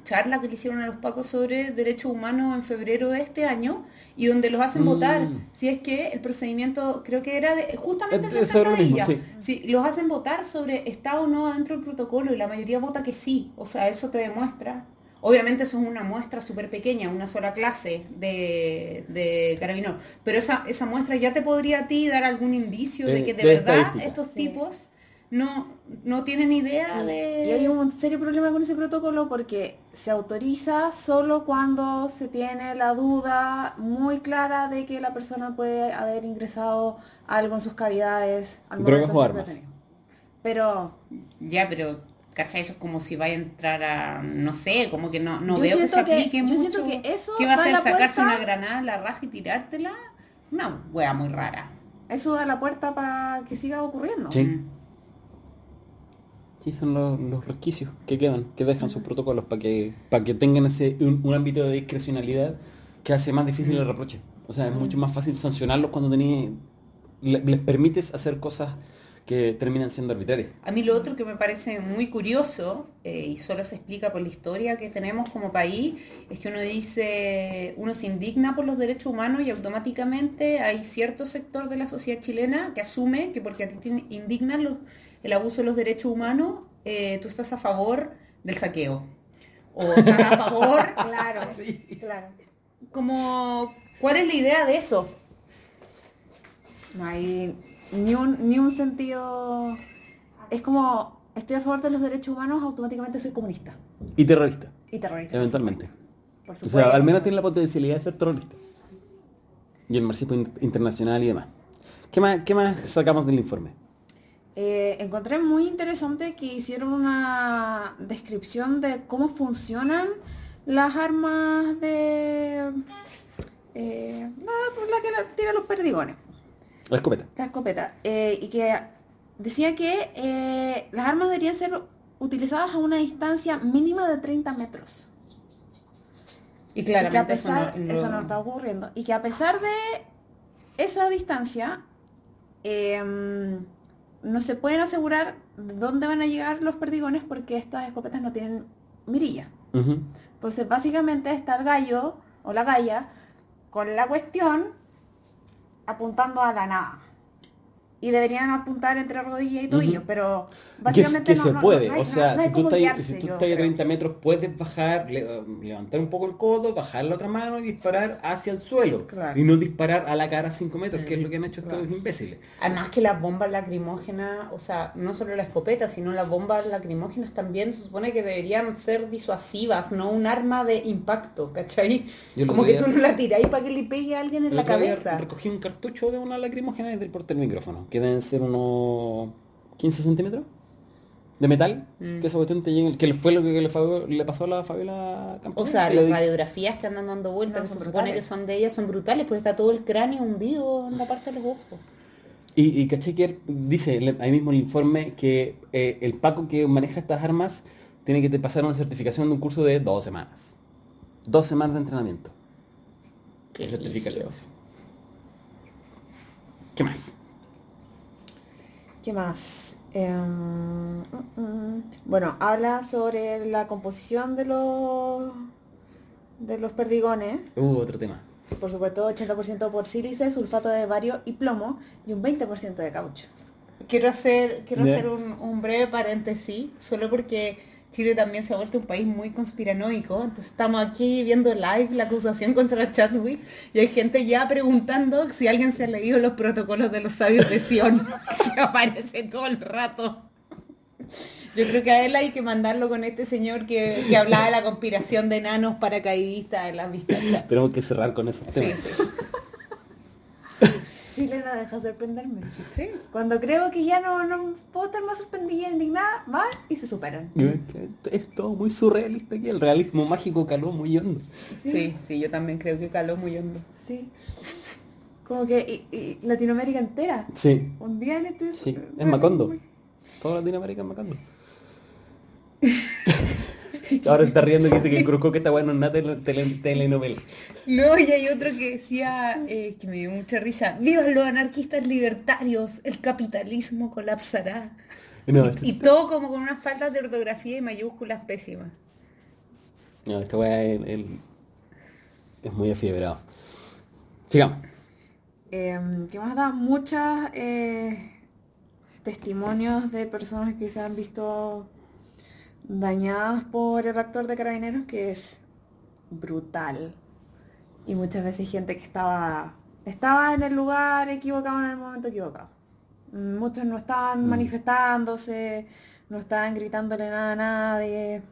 charla que le hicieron a los pacos sobre derechos humanos en febrero de este año y donde los hacen Mm. votar si es que el procedimiento, creo que era de, justamente el de lo mismo, Santadilla. sí. Sí, los hacen votar sobre está o no dentro del protocolo y la mayoría vota que sí. O sea, eso te demuestra. Obviamente eso es una muestra súper pequeña, una sola clase de, de carabineros. Pero esa, esa muestra ya te podría a ti dar algún indicio de, De- que de, de verdad estos Sí. tipos no, no tienen idea de... Y hay un serio problema con ese protocolo porque se autoriza solo cuando se tiene la duda muy clara de que la persona puede haber ingresado algo en sus cavidades al Drogas momento o armas. Pero Ya, pero, ¿cachai? Eso es como si vaya a entrar a, no sé, como que no, no Yo veo que se que- aplique yo mucho. siento que eso ¿Qué va a hacer? la ¿Sacarse puerta- una granada a la raja y tirártela? Una wea muy rara. eso da la puerta para que siga ocurriendo. Sí. Mm. Sí, son los, los resquicios que quedan, que dejan sus protocolos para que, para que tengan ese un, un ámbito de discrecionalidad que hace más difícil el reproche. O sea, es mucho más fácil sancionarlos cuando tenés, le- les permites hacer cosas que terminan siendo arbitrarias. A mí lo otro que me parece muy curioso, eh, y solo se explica por la historia que tenemos como país, es que uno dice, uno se indigna por los derechos humanos y automáticamente hay cierto sector de la sociedad chilena que asume que porque a ti te indignan los, el abuso de los derechos humanos, eh, tú estás a favor del saqueo. O estás a favor, Claro, claro. como, ¿cuál es la idea de eso? No hay ni un, ni un sentido. Es como, estoy a favor de los derechos humanos, automáticamente soy comunista Y terrorista, y terrorista. eventualmente. Por O supuesto. sea, al menos tiene la potencialidad de ser terrorista. Y el marxismo in- internacional y demás. ¿Qué más, qué más sacamos del informe? Eh, encontré muy interesante que hicieron una descripción de cómo funcionan las armas de... Eh, por la que la- tiran los perdigones, La escopeta. la escopeta. Eh, y que decía que eh, las armas deberían ser utilizadas a una distancia mínima de 30 metros. Y Y que a claramente eso no- eso no está ocurriendo. Y que a pesar de esa distancia, em, no se pueden asegurar dónde van a llegar los perdigones porque estas escopetas no tienen mirilla. Entonces, básicamente está el gallo o la galla con la cuestión apuntando a la nada. Y deberían apuntar entre rodilla y tobillo, Ujú. pero Que, básicamente que no, se no- puede, no o sea, si tú estás, guiarse, si tú yo estás a creo. 30 metros, puedes bajar, le- levantar un poco el codo, bajar la otra mano y disparar hacia el suelo. Claro. Y no disparar a la cara a 5 metros, que es lo que han hecho Claro. estos imbéciles. Además que las bombas lacrimógenas, o sea, no solo la escopeta, sino las bombas lacrimógenas también se supone que deberían ser disuasivas, no un arma de impacto, ¿cachai? Yo Como que tú no la tiráis para que le pegue a alguien en la cabeza. recogí un cartucho de una lacrimógena desde el porte del micrófono, que deben ser unos 15 centímetros de metal, Mm. que esa cuestión te llega, que fue lo que le, pasó a la Fabiola Campos. O sea, le las di- radiografías que andan dando vueltas, No, que son se supone brutales. que son de ellas, son brutales, porque está todo el cráneo hundido en la parte de los ojos. Y, y caché que dice ahí mismo el informe que eh, el Paco que maneja estas armas tiene que te pasar una certificación de un curso de dos semanas. Dos semanas de entrenamiento. Qué de certificación. brígido. ¿Qué más? ¿Qué más? Em, mm, mm. Bueno, habla sobre la composición de los de los perdigones. Uh, otro tema. Por supuesto, 80% por sílice, sulfato de bario y plomo y un 20% de caucho. Quiero hacer, quiero hacer un, un breve paréntesis, solo porque Chile también se ha vuelto un país muy conspiranoico. Entonces estamos aquí viendo live la acusación contra Chadwick y hay gente ya preguntando si alguien se ha leído los protocolos de los sabios de Sion, que aparece todo el rato. Yo creo que a él hay que mandarlo con este señor que, que hablaba de la conspiración de enanos paracaidistas de las vistachas. Tenemos que cerrar con esos temas. sí, no deja sorprenderme. sí. Cuando creo que ya no, no puedo estar más sorprendida indignada, van y se superan. Es todo muy surrealista aquí. El realismo mágico caló muy hondo. Sí, sí, yo también creo que caló muy hondo. Sí. Como que y- y Latinoamérica entera. Sí, Un día en este... sí. Es Macondo. Toda Latinoamérica es Macondo. Ahora se está riendo y dice que Cruzco que está bueno en una tele- tele- telenovela. No, y hay otro que decía, eh, que me dio mucha risa, ¡Vivan los anarquistas libertarios! El capitalismo colapsará. No, y, este- y todo como con unas faltas de ortografía y mayúsculas pésimas. No, esta weá es, muy afiebrado. Sigamos. Eh, ¿Qué más da? Muchos testimonios de personas que se han visto dañadas por el actor de carabineros, que es brutal. Y muchas veces gente que estaba, estaba en el lugar equivocado en el momento equivocado. Mm, Muchos no estaban Mm. manifestándose, no estaban gritándole nada a nadie.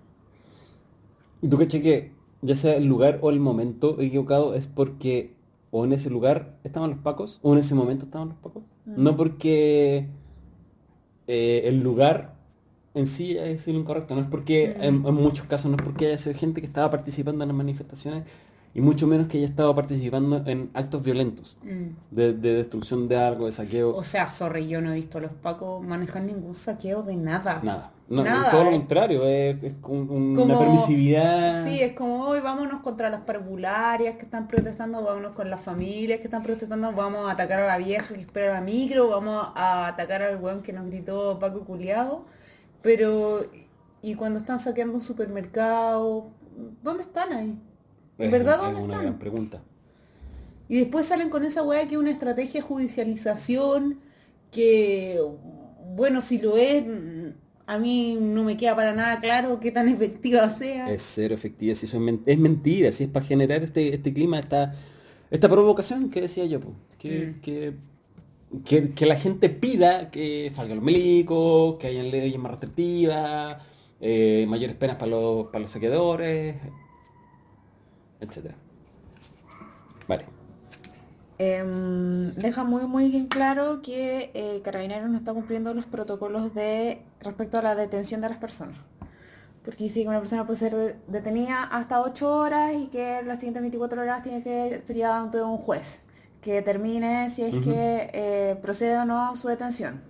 Y tú caché que ya sea el lugar o el momento equivocado es porque o en ese lugar estaban los pacos o en ese momento estaban los pacos. No porque eh, el lugar en sí sido lo incorrecto, no es porque en, en muchos casos no es porque haya sido gente que estaba participando en las manifestaciones y mucho menos que haya estado participando en actos violentos Mm. de, de destrucción de algo, de saqueo. O sea, sorry, yo no he visto a los pacos manejar ningún saqueo de nada. Nada. No, Nada, todo lo eh. contrario, es, es un- un- una permisividad. Sí, es como hoy vámonos contra las parvularias que están protestando, vámonos con las familias que están protestando, vamos a atacar a la vieja que espera la micro, vamos a atacar al weón que nos gritó Paco Culeado. Pero, ¿y cuando están saqueando un supermercado? ¿Dónde están ahí? ¿En verdad es dónde una están? gran pregunta. Y después salen con esa weá que es una estrategia de judicialización, que, bueno, si lo es, a mí no me queda para nada claro qué tan efectiva sea. Es cero efectiva, si eso es, men- es mentira, si es para generar este, este clima, esta, esta provocación que decía yo, po, que, Mm. que, que, la gente pida que salgan los milicos, que hayan leyes más restrictivas, eh, mayores penas para los, para los saqueadores, etcétera. Vale. Em, deja muy muy en claro que eh, Carabineros no está cumpliendo los protocolos de respecto a la detención de las personas. Porque dice que una persona puede ser de- detenida hasta 8 horas y que las siguientes 24 horas tiene que sería ante un juez que determine si es que eh, procede o no su detención.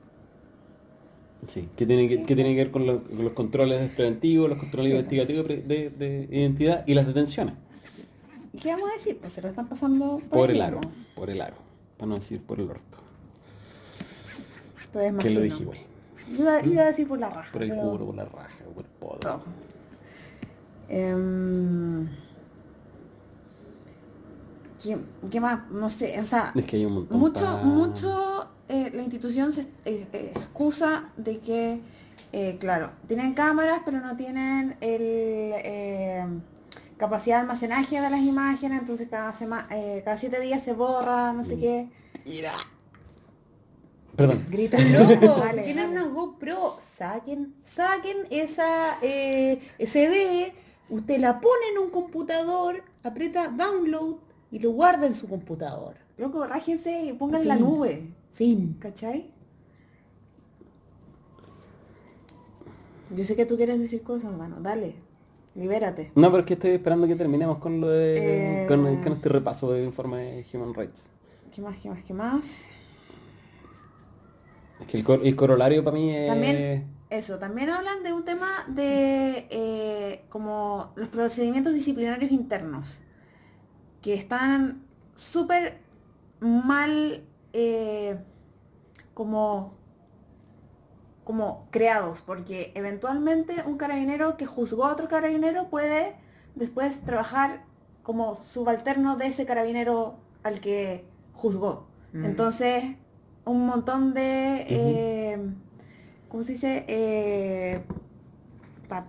Sí, que tiene que, que tiene que ver con, lo- con los controles preventivos, los controles Sí. investigativos de, de- de identidad y las detenciones. ¿Y qué vamos a decir? Pues se lo están pasando Por el mismo. aro, por el aro, para no decir por el orto. Esto es más Que lo dije igual. Iba, iba a decir por la raja. Por el pero- culo, por la raja, por el podo. No. ¿Qué, qué más? No sé, o sea, Es que hay un montón. mucho, mucho eh, la institución se eh, eh, excusa de que, eh, claro, tienen cámaras, pero no tienen el eh, capacidad de almacenaje de las imágenes, entonces cada, sema- eh, cada siete días se borra, no sé Mm. qué. Mira. Perdón. Grita. Loco, Dale, si tienen dale. una GoPro, saquen, saquen esa eh, SD, usted la pone en un computador, aprieta download y lo guarda en su computador. Loco, rájense y pongan en la nube, Fin. ¿cachai? Yo sé que tú quieres decir cosas, hermano, dale, libérate. No, pero es que estoy esperando que terminemos con lo de. Eh. Con, con este repaso de informe de Human Rights. ¿Qué más, qué más, qué más? Es que el, cor- el corolario para mí es. También, eso, también hablan de un tema de eh, como los procedimientos disciplinarios internos, que están súper mal eh, como, como creados, porque eventualmente un carabinero que juzgó a otro carabinero puede después trabajar como subalterno de ese carabinero al que juzgó. Mm. Entonces, un montón de, eh, ¿cómo se dice? Eh,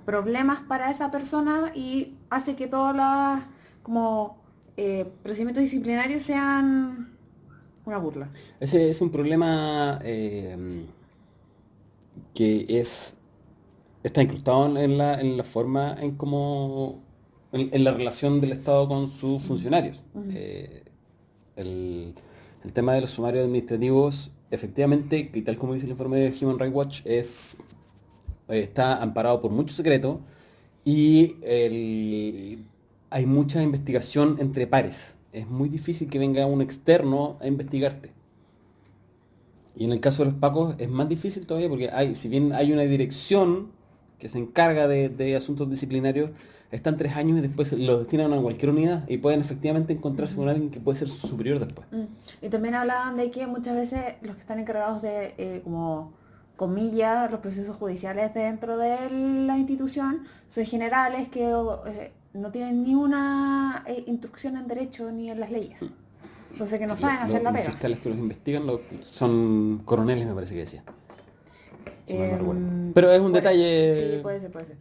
problemas para esa persona y hace que todos los como eh, procedimientos disciplinarios sean una burla. Ese es un problema eh, que es está incrustado en la, en la forma en cómo en, en la relación del Estado con sus funcionarios. Eh, el, el tema de los sumarios administrativos, efectivamente, y tal como dice el informe de Human Rights Watch, es eh, está amparado por mucho secreto y el- hay mucha investigación entre pares. Es muy difícil que venga un externo a investigarte. Y en el caso de los pacos es más difícil todavía porque hay, si bien hay una dirección que se encarga de, de asuntos disciplinarios, están tres años y después los destinan a cualquier unidad y pueden efectivamente encontrarse con alguien que puede ser superior después. Y también hablaban de que muchas veces los que están encargados de, eh, como comillas, los procesos judiciales dentro de la institución son generales que eh, no tienen ni una eh, instrucción en derecho ni en las leyes. Entonces que no saben Los- hacer la los pega. fiscales que los investigan lo- son coroneles, me parece que decía. Si mal no Em. Pero es un puede- detalle... Sí, puede ser, puede ser.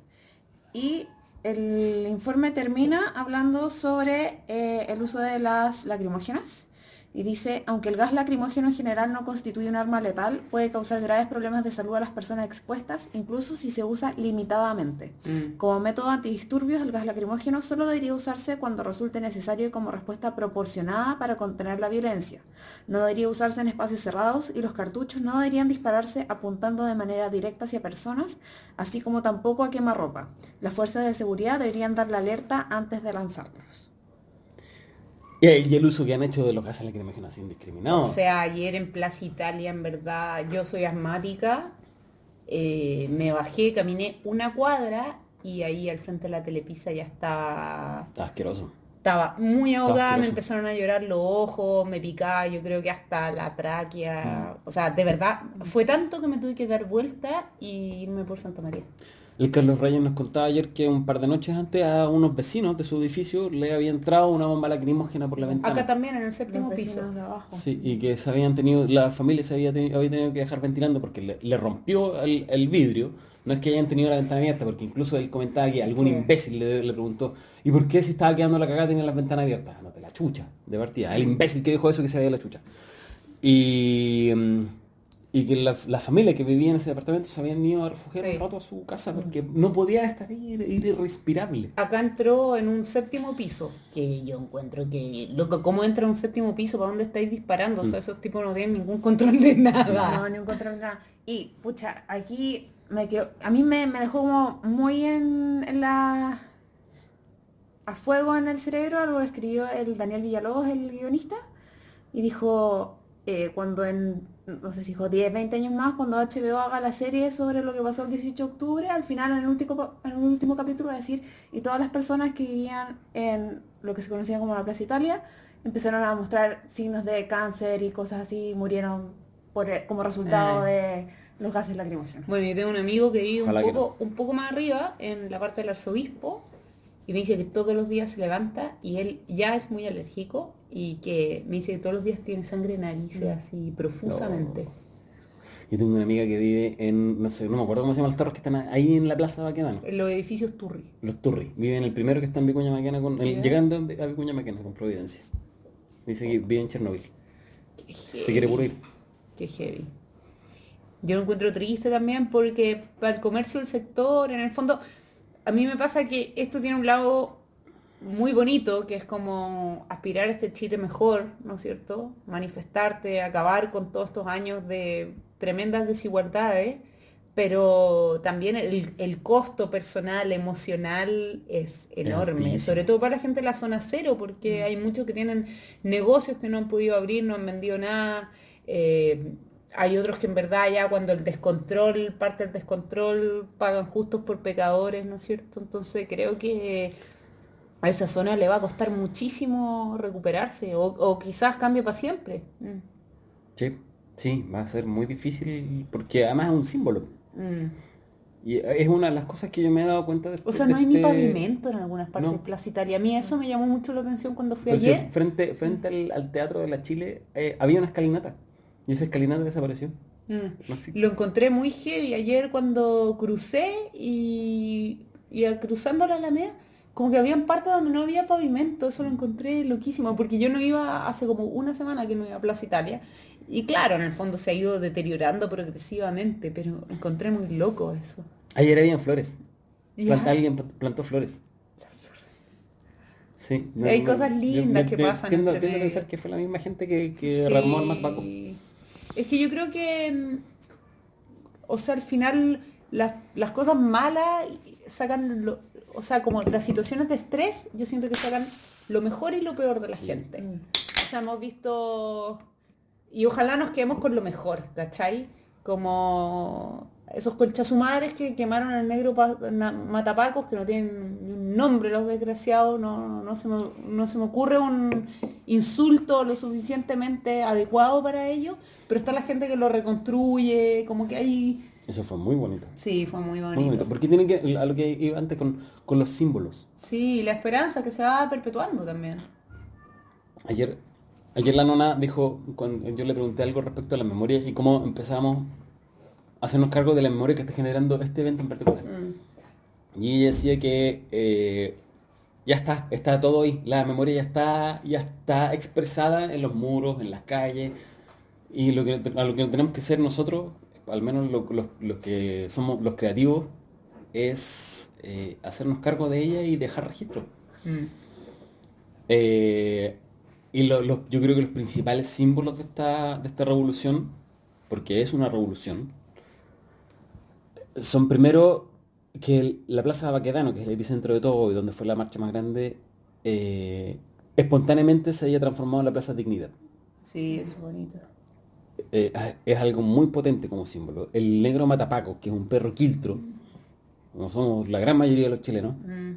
Y el informe termina hablando sobre eh, el uso de las lacrimógenas. Y dice, aunque el gas lacrimógeno en general no constituye un arma letal, puede causar graves problemas de salud a las personas expuestas, incluso si se usa limitadamente. Mm. Como método antidisturbios, el gas lacrimógeno solo debería usarse cuando resulte necesario y como respuesta proporcionada para contener la violencia. No debería usarse en espacios cerrados y los cartuchos no deberían dispararse apuntando de manera directa hacia personas, así como tampoco a quemarropa. Las fuerzas de seguridad deberían dar la alerta antes de lanzarlos. Y, y el uso que han hecho de los gases lacrimógenos así indiscriminados. O sea, ayer en Plaza Italia, en verdad, yo soy asmática, eh, me bajé, caminé una cuadra y ahí al frente de la telepisa ya está, Está asqueroso. estaba muy ahogada, me empezaron a llorar los ojos, me picaba, yo creo que hasta la tráquea, o sea, de verdad, fue tanto que me tuve que dar vuelta y irme por Santa María. El Carlos Reyes nos contaba ayer que un par de noches antes a unos vecinos de su edificio le había entrado una bomba lacrimógena por la ventana. Acá también, en el séptimo piso. de abajo. Sí, y que se habían tenido, la familia se había, teni- había tenido que dejar ventilando porque le, le rompió el, el vidrio. No es que hayan tenido la ventana abierta, porque incluso él comentaba que algún ¿Qué? imbécil le, le preguntó, ¿y por qué si estaba quedando la cagada tenía las ventanas abiertas? No, de la chucha, de partida. El imbécil que dijo eso que se veía la chucha. Y, mm, y que la, la familia que vivía en ese departamento se habían ido a refugiar Sí. un rato a su casa porque no podía estar ahí, era irrespirable. Acá entró en un séptimo piso, que yo encuentro que, loco, ¿cómo entra en un séptimo piso? ¿Para dónde estáis disparando? O sea, esos tipos no tienen ningún control de nada. No, ni un control de nada. Y, pucha, aquí me quedó, a mí me, me dejó como muy en, en la... a fuego en el cerebro algo que escribió el Daniel Villalobos, el guionista, y dijo, eh, cuando en, no sé si dijo 10, 20 años más, cuando HBO haga la serie sobre lo que pasó el 18 de octubre, al final en el último, en el último capítulo va a decir, y todas las personas que vivían en lo que se conocía como la Plaza Italia, empezaron a mostrar signos de cáncer y cosas así, murieron por, como resultado Ah. de los gases lacrimógenos. Bueno, yo tengo un amigo que vive un Ojalá poco, un poco más arriba, en la parte del arzobispo, y me dice que todos los días se levanta y él ya es muy alérgico y que me dice que todos los días tiene sangre en narices Mm. así profusamente. Yo tengo una amiga que vive en, no sé, no me acuerdo cómo se llaman los tarros que están ahí en la plaza Baquedano. En los edificios Turri. Los Turri. Vive en el primero que está en Vicuña Maquena, con, el- llegando a Vicuña Maquena con Providencia. Dice que vive en Chernobyl. Se quiere puro. Qué heavy. Yo lo encuentro triste también porque para el comercio del sector, en el fondo, a mí me pasa que esto tiene un lado muy bonito, que es como aspirar a este Chile mejor, ¿no es cierto? Manifestarte, acabar con todos estos años de tremendas desigualdades, pero también el, el costo personal, emocional es enorme, sobre todo para la gente de la zona cero, porque hay muchos que tienen negocios que no han podido abrir, no han vendido nada. eh, hay otros que en verdad ya cuando el descontrol, parte del descontrol, pagan justos por pecadores, ¿no es cierto? Entonces creo que a esa zona le va a costar muchísimo recuperarse o, o quizás cambie para siempre. Mm. Sí, sí, va a ser muy difícil porque además es un símbolo. Mm. Y es una de las cosas que yo me he dado cuenta O después sea, de no hay ni este- pavimento en algunas partes No. Italia. A mí eso me llamó mucho la atención cuando fui Pero sí, ayer. frente frente al, al Teatro de la Chile eh, había una escalinata. Y esa escalinata desapareció. Mm. Lo encontré muy heavy ayer cuando crucé y, y a- cruzando la Alameda, como que había partes donde no había pavimento, eso lo encontré loquísimo, porque yo no iba hace como una semana que no iba a Plaza Italia. Y claro, en el fondo se ha ido deteriorando progresivamente, pero encontré muy loco eso. Ayer habían flores. Planta- alguien pl- plantó flores. Sí. Y hay cosas lindas que pasan Tiendo, tiendo a pensar que fue la misma gente que, que Sí. Es que yo creo que, mm, o sea, al final las, las cosas malas sacan, lo- o sea, como las situaciones de estrés, yo siento que sacan lo mejor y lo peor de la gente. O sea, hemos visto, y ojalá nos quedemos con lo mejor, ¿cachai? Como esos conchasumadres que quemaron al negro Matapacos, que no tienen ni un nombre los desgraciados, no, no, se me, no se me ocurre un insulto lo suficientemente adecuado para ello, pero está la gente que lo reconstruye, como que hay... Eso fue muy bonito. Sí, fue muy Muy bonito. Porque tienen que, a lo que iba antes con, con los símbolos. Sí, la esperanza que se va perpetuando también. Ayer, ayer la nona dijo, cuando yo le pregunté algo respecto a las memorias y cómo empezamos hacernos cargo de la memoria que está generando este evento en particular. Mm. Y ella decía que eh, ya está, está todo ahí. La memoria ya está, ya está expresada en los muros, en las calles. Y lo que, a lo que tenemos que hacer nosotros, al menos lo- lo- los que somos los creativos, es eh, hacernos cargo de ella y dejar registro. Mm. Eh, y lo- yo creo que los principales símbolos de esta, de esta revolución, porque es una revolución, son primero que el- la Plaza Baquedano, que es el epicentro de todo y donde fue la marcha más grande, eh, espontáneamente se haya transformado en la Plaza Dignidad. Sí, es bonito. Eh, es algo muy potente como símbolo. El negro matapaco, que es un perro quiltro, como somos la gran mayoría de los chilenos, Mm.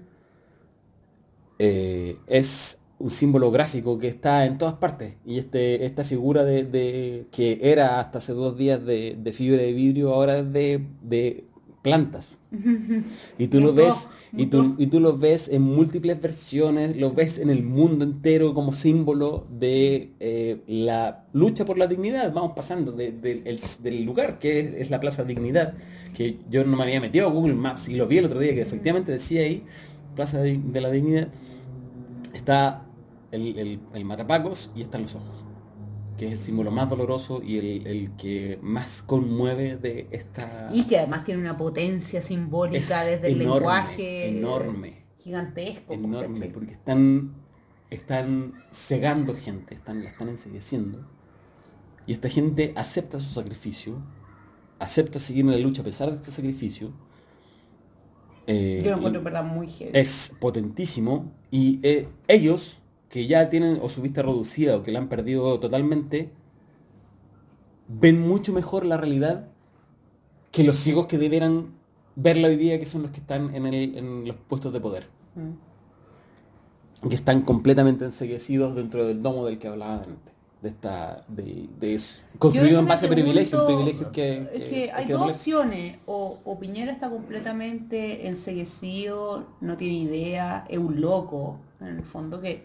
eh, es un símbolo gráfico que está en todas partes. Y este, esta figura de, de- que era hasta hace dos días de, de fibra de vidrio, ahora es de, de plantas. Y tú lo Mutó, ves, y tú, y tú lo ves en múltiples versiones, lo ves en el mundo entero como símbolo de eh, la lucha por la dignidad. Vamos pasando de- de- el- del lugar que es, es la Plaza Dignidad, que yo no me había metido a Google Maps y lo vi el otro día que efectivamente decía ahí, Plaza de, de la Dignidad, está el, el, el matapacos y están los ojos, que es el símbolo más doloroso y el, el que más conmueve de esta... Y que además tiene una potencia simbólica Es desde el enorme, lenguaje. enorme. Gigantesco. enorme, ¿cachai? porque están, están cegando gente, están, la están ensegueciendo. Y esta gente acepta su sacrificio, acepta seguir en la lucha a pesar de este sacrificio. Eh, Yo lo encuentro en verdad muy heavy. es potentísimo y eh, ellos que ya tienen o su vista reducida o que la han perdido totalmente, ven mucho mejor la realidad que los ciegos que debieran verla hoy día, que son los que están en, el- en los puestos de poder, Mm. que están completamente enseguecidos dentro del domo del que hablaba antes, de esta, de, de eso, construido en base a privilegios, privilegios que, Es que- que hay que dos opciones. O, o Piñera está completamente enseguecido, no tiene idea, es un loco, en el fondo, que,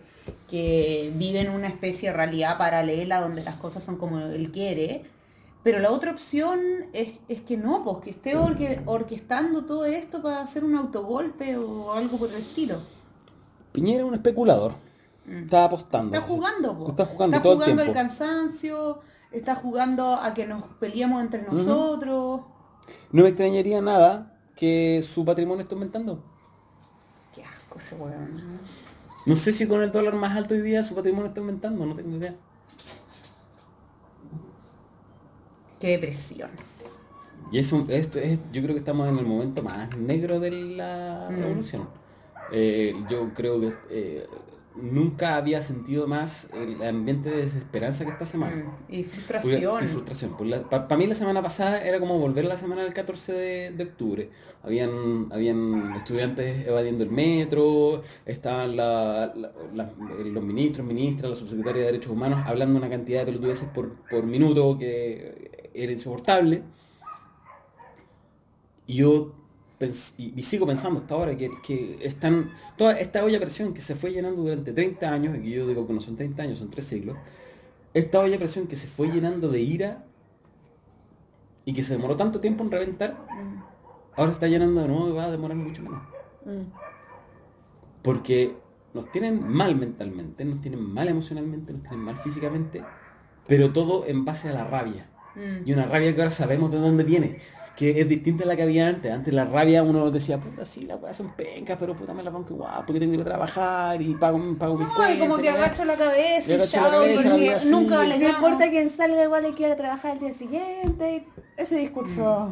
que vive en una especie de realidad paralela donde las cosas son como él quiere. Pero la otra opción es, es que no, pues que esté orque- orquestando todo esto para hacer un autogolpe o algo por el estilo. Piñera es un especulador, está apostando. Está jugando, po. Está jugando Está todo el jugando tiempo. cansancio, está jugando a que nos peleemos entre nosotros. No me extrañaría nada que su patrimonio esté aumentando. Qué asco ese weón. ¿No? Sé si con el dólar más alto hoy día su patrimonio está aumentando, no tengo idea. Qué depresión. Y es un- esto es, yo creo que estamos en el momento más negro de la Mm. revolución. Eh, yo creo que eh, nunca había sentido más el ambiente de desesperanza que esta semana. Y Porque- frustración. y frustración. Para mí la semana pasada era como volver a la semana del 14 de, de octubre. Habían, habían estudiantes evadiendo el metro, estaban la- la- la- los ministros, ministras, los subsecretarios de Derechos Humanos hablando una cantidad de pelotudeces por, por minuto que era insoportable. Y yo y, y sigo pensando hasta ahora que, que están toda esta olla a presión que se fue llenando durante 30 años, y que yo digo que no son 30 años, son 3 siglos, esta olla a presión que se fue llenando de ira y que se demoró tanto tiempo en reventar, Mm, ahora se está llenando de nuevo y va a demorar mucho menos. Mm. Porque nos tienen mal mentalmente, nos tienen mal emocionalmente, nos tienen mal físicamente, pero todo en base a la rabia. mm. Y una rabia que ahora sabemos de dónde viene, que es distinta a la que había antes. Antes la rabia uno decía, puta, sí, las weas son pencas, pero puta me la banco igual, porque tengo que ir a trabajar y pago, pago mis No, y cuentas. como que y la wea". agacho la cabeza Y chao, cabeza, nunca le No importa quién salga, igual hay que ir a trabajar el día siguiente. Ese discurso.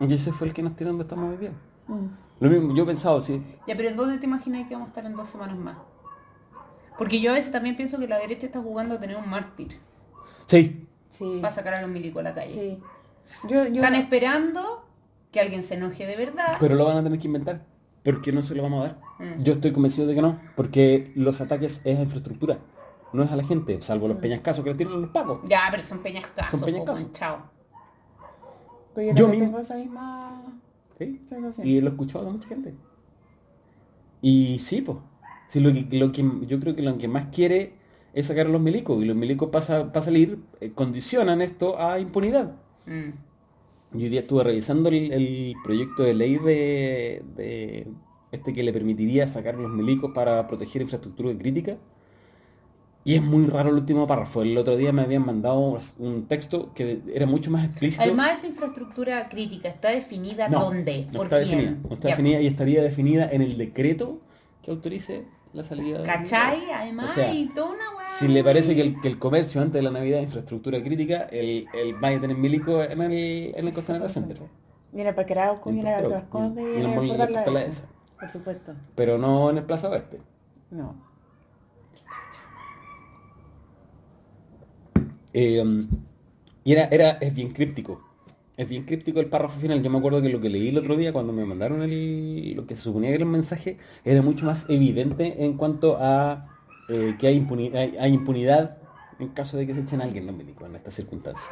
Y ese fue el que nos tiró donde estamos hoy día. Mm. Lo mismo, yo he pensado, sí, Ya, pero ¿en dónde te imaginas que vamos a estar en dos semanas más? Porque yo a veces también pienso que la derecha está jugando a tener un mártir sí, Sí. para sacar a los milicos a la calle. Sí. Yo, yo, Están esperando que alguien se enoje de verdad. pero lo van a tener que inventar, porque no se lo vamos a dar. Mm. Yo estoy convencido de que no, porque los ataques es a infraestructura, no es a la gente, salvo los peñascasos que le tiran los pagos. Ya, pero son peñascasos. Son peñascasos. Chao. Pero yo, Yo mismo- tengo esa misma ¿Sí? sensación. Y lo he escuchado de mucha gente. Y sí, pues. Sí, lo que, lo que yo creo que lo que más quiere es sacar a los milicos. Y los milicos para salir eh, condicionan esto a impunidad. Mm. Yo hoy día estuve revisando el, el proyecto de ley de, de este que le permitiría sacar los milicos para proteger infraestructura crítica. Y es muy raro el último párrafo. El otro día me habían mandado un texto que era mucho más explícito. Además, esa infraestructura crítica está definida No, dónde, no por está quién. definida. No está Ya. definida y estaría definida en el decreto que autorice la salida ¿Cachai? Además, O sea, y toda una weá Si le parece que el, que el comercio antes de la Navidad es infraestructura crítica, el, el vaya a tener milico en el, en el Costanera Center. Mira, para crear con En una de Portero, otras cosas y- de y en el la Portela esa. esa. Por supuesto. Pero no en el Plaza Oeste. No. Eh, y era, era, es bien críptico. Es bien críptico el párrafo final. Yo me acuerdo que lo que leí el otro día cuando me mandaron el, lo que se suponía que era un mensaje era mucho más evidente en cuanto a eh, que hay, impuni- hay, hay impunidad en caso de que se echen a alguien los milicos en estas circunstancias.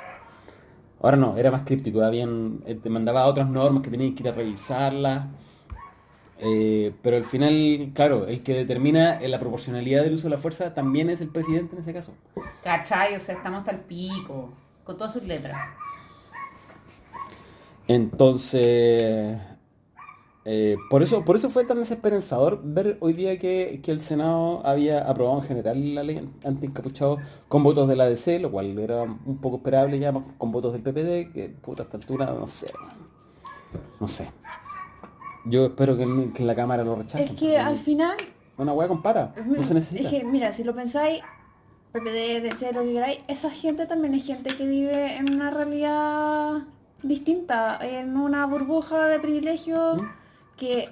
Ahora no, era más críptico. Habían, eh, te mandaba otras normas que tenías que ir a revisarlas. Eh, pero al final, claro, el que determina la proporcionalidad del uso de la fuerza también es el presidente en ese caso. ¿Cachai? O sea, estamos hasta el pico. Con todas sus letras. Entonces, eh, por eso por eso fue tan desesperanzador ver hoy día que, que el Senado había aprobado en general la ley anti-encapuchado con votos de la ADC, lo cual era un poco esperable ya con votos del PPD, que puta a esta altura no sé. No sé. Yo espero que que la Cámara lo rechacen. Es que al final, Una hueá compara, no se necesita. es que mira, si lo pensáis, PPD, DC, lo que queráis, esa gente también es gente que vive en una realidad distinta, en una burbuja de privilegios ¿Mm? que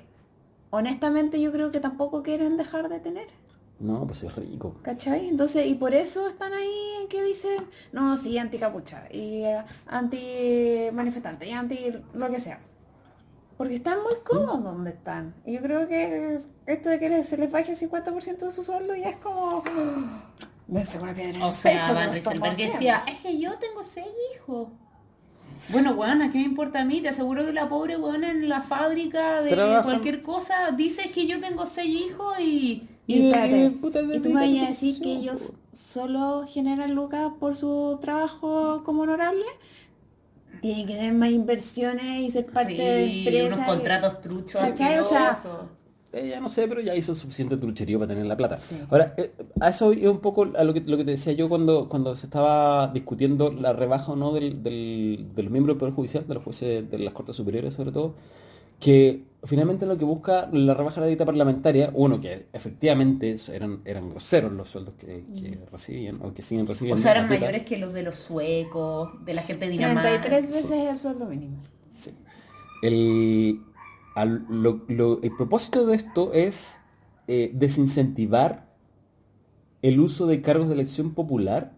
honestamente yo creo que tampoco quieren dejar de tener. No, pues es rico. ¿Cachai? Entonces, y por eso están ahí que dicen, no, sí, anti-capucha, y eh, anti-manifestante, y anti lo que sea. Porque están muy cómodos donde están. Y yo creo que esto de que se les baje el 50% de su sueldo ya es como... Dense una piedra en O el sea, pecho, Van decía, es que yo tengo seis hijos. Bueno, weona, ¿qué me importa a mí? Te aseguro que la pobre weona en la fábrica de cualquier cosa dice que yo tengo seis hijos y... Y, puta, y tú de- me de- vas a de- decir que de- ellos solo generan lucas por su trabajo como honorable. Tienen que tener más inversiones y ser parte de Sí, empresas. unos contratos truchos. ¿Cachai? O sea, asquerosos. Eh, ya no sé, pero ya hizo suficiente trucherío para tener la plata. Sí. Ahora, eh, a eso es un poco a lo que, lo que te decía yo cuando, cuando se estaba discutiendo la rebaja o no del, del- de los miembros del Poder Judicial, de los jueces de las Cortes Superiores sobre todo, que finalmente lo que busca la rebaja de la dieta parlamentaria, uno, que efectivamente eran, eran groseros los sueldos que, que recibían, o que siguen o recibiendo. sea, eran mayores que los de los suecos, de la gente de Dinamarca. 33 veces el sueldo mínimo. Sí. El, al- lo- lo- el propósito de esto es eh, desincentivar el uso de cargos de elección popular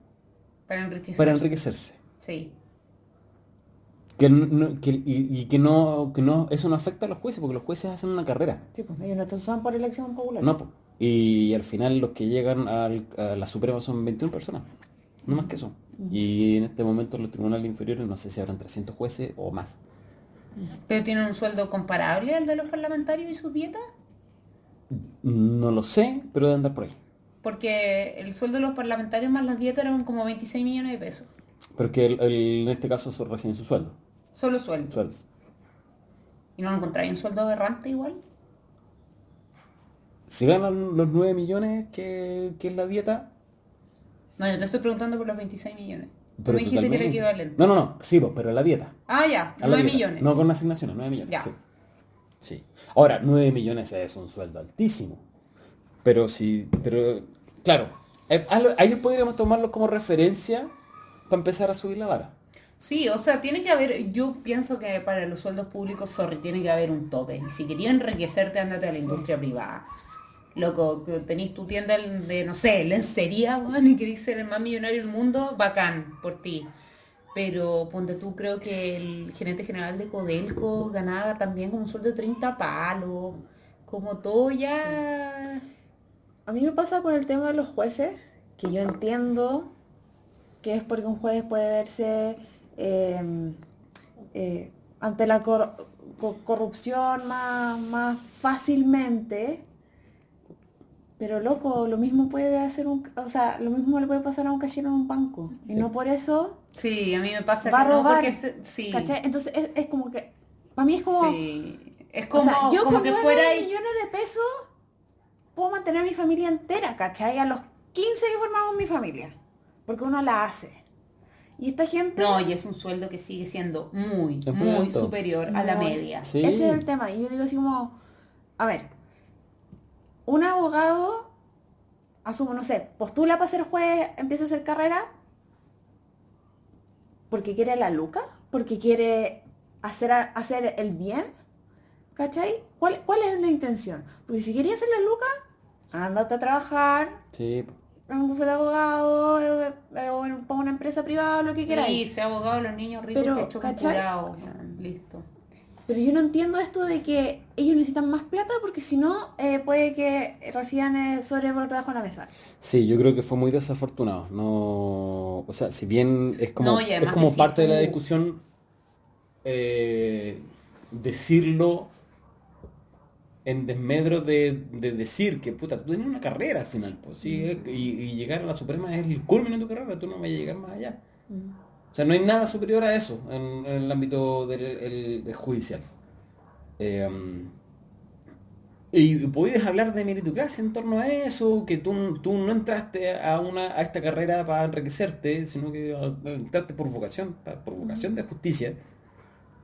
Para enriquecerse. para enriquecerse. Sí. Que no- no- que- y, y que no que no eso no afecta a los jueces porque los jueces hacen una carrera Sí, pues ellos no son por elección popular. no y, al final los que llegan al- a la Suprema son 21 personas no más que eso y en este momento los tribunales inferiores no sé si habrán 300 jueces o más ¿Pero tienen un sueldo comparable al de los parlamentarios y sus dietas? no lo sé pero debe andar por ahí Porque el sueldo de los parlamentarios más las dietas eran como 26 millones de pesos. pero que el- el- en este caso son reciben su sueldo Solo sueldo. sueldo ¿Y no encontráis un sueldo aberrante igual? Si ganan los 9 millones que, que es la dieta, No, yo te estoy preguntando por los 26 millones. Tú pero me dijiste que era equivalente. No, no, no, sí, pero la dieta. Ah, ya, a la 9 dieta. millones. No con asignaciones, 9 millones. Ya. Sí. Sí. Ahora, 9 millones es un sueldo altísimo. Pero sí, pero claro, eh, a lo- a ellos podríamos tomarlo como referencia para empezar a subir la vara. Sí, o sea, tiene que haber, yo pienso que para los sueldos públicos, sorry, tiene que haber un tope. Y si querías enriquecerte, ándate a la industria privada. Loco, que tenés tu tienda de, no sé, lencería, weón, y querés ser el más millonario del mundo, bacán, por ti. Pero ponte tú, creo que el gerente general de Codelco ganaba también como un sueldo de 30 palos. Como todo ya... A mí me pasa con el tema de los jueces, que yo entiendo que es porque un juez puede verse eh, eh, ante la cor- co- corrupción más, más fácilmente. Pero loco, lo mismo puede hacer un, o sea, lo mismo le puede pasar a un cajero en un banco. Y Sí. no por eso, Sí, a mí me pasa Va a que no, robar, porque se- sí, ¿cachai? Entonces es, es como que, para mí es como, sí. Es o como, sea, yo como con que 9 fuera ahí- millones de pesos puedo mantener a mi familia entera, ¿cachai? A los 15 que formamos mi familia. Porque uno la hace. Y esta gente... No, y es un sueldo que sigue siendo muy, muy superior a la media. Sí. Ese es el tema. Y yo digo así como, a ver, un abogado, asumo, no sé, postula para ser juez, empieza a hacer carrera, porque quiere la luca, porque quiere hacer, hacer el bien, ¿cachai? ¿Cuál, ¿Cuál es la intención? Porque si quería hacer la luca, ándate a trabajar Sí, en un bufete de abogado eh, eh, o en, para una empresa privada o lo que Sí, queráis. sea abogado de los niños ricos Pero, que chocan ¿cachai? curados, ya, listo. Pero yo no entiendo esto de que ellos necesitan más plata porque si no eh, puede que reciban eh, sobre por debajo de la mesa. Sí, yo creo que fue muy desafortunado. No, o sea, si bien es como, No, es como parte de la discusión eh, decirlo en desmedro de, de decir que puta, tú tienes una carrera al final, pues sí, es- y, y llegar a la Suprema es el culmen de tu carrera, tú no vas a llegar más allá. O sea, no hay nada superior a eso en, en el ámbito del el- del judicial. Eh, y puedes hablar de meritocracia en torno a eso, que tú, tú no entraste a una a esta carrera para enriquecerte, sino que ah, entraste por vocación, por vocación de justicia,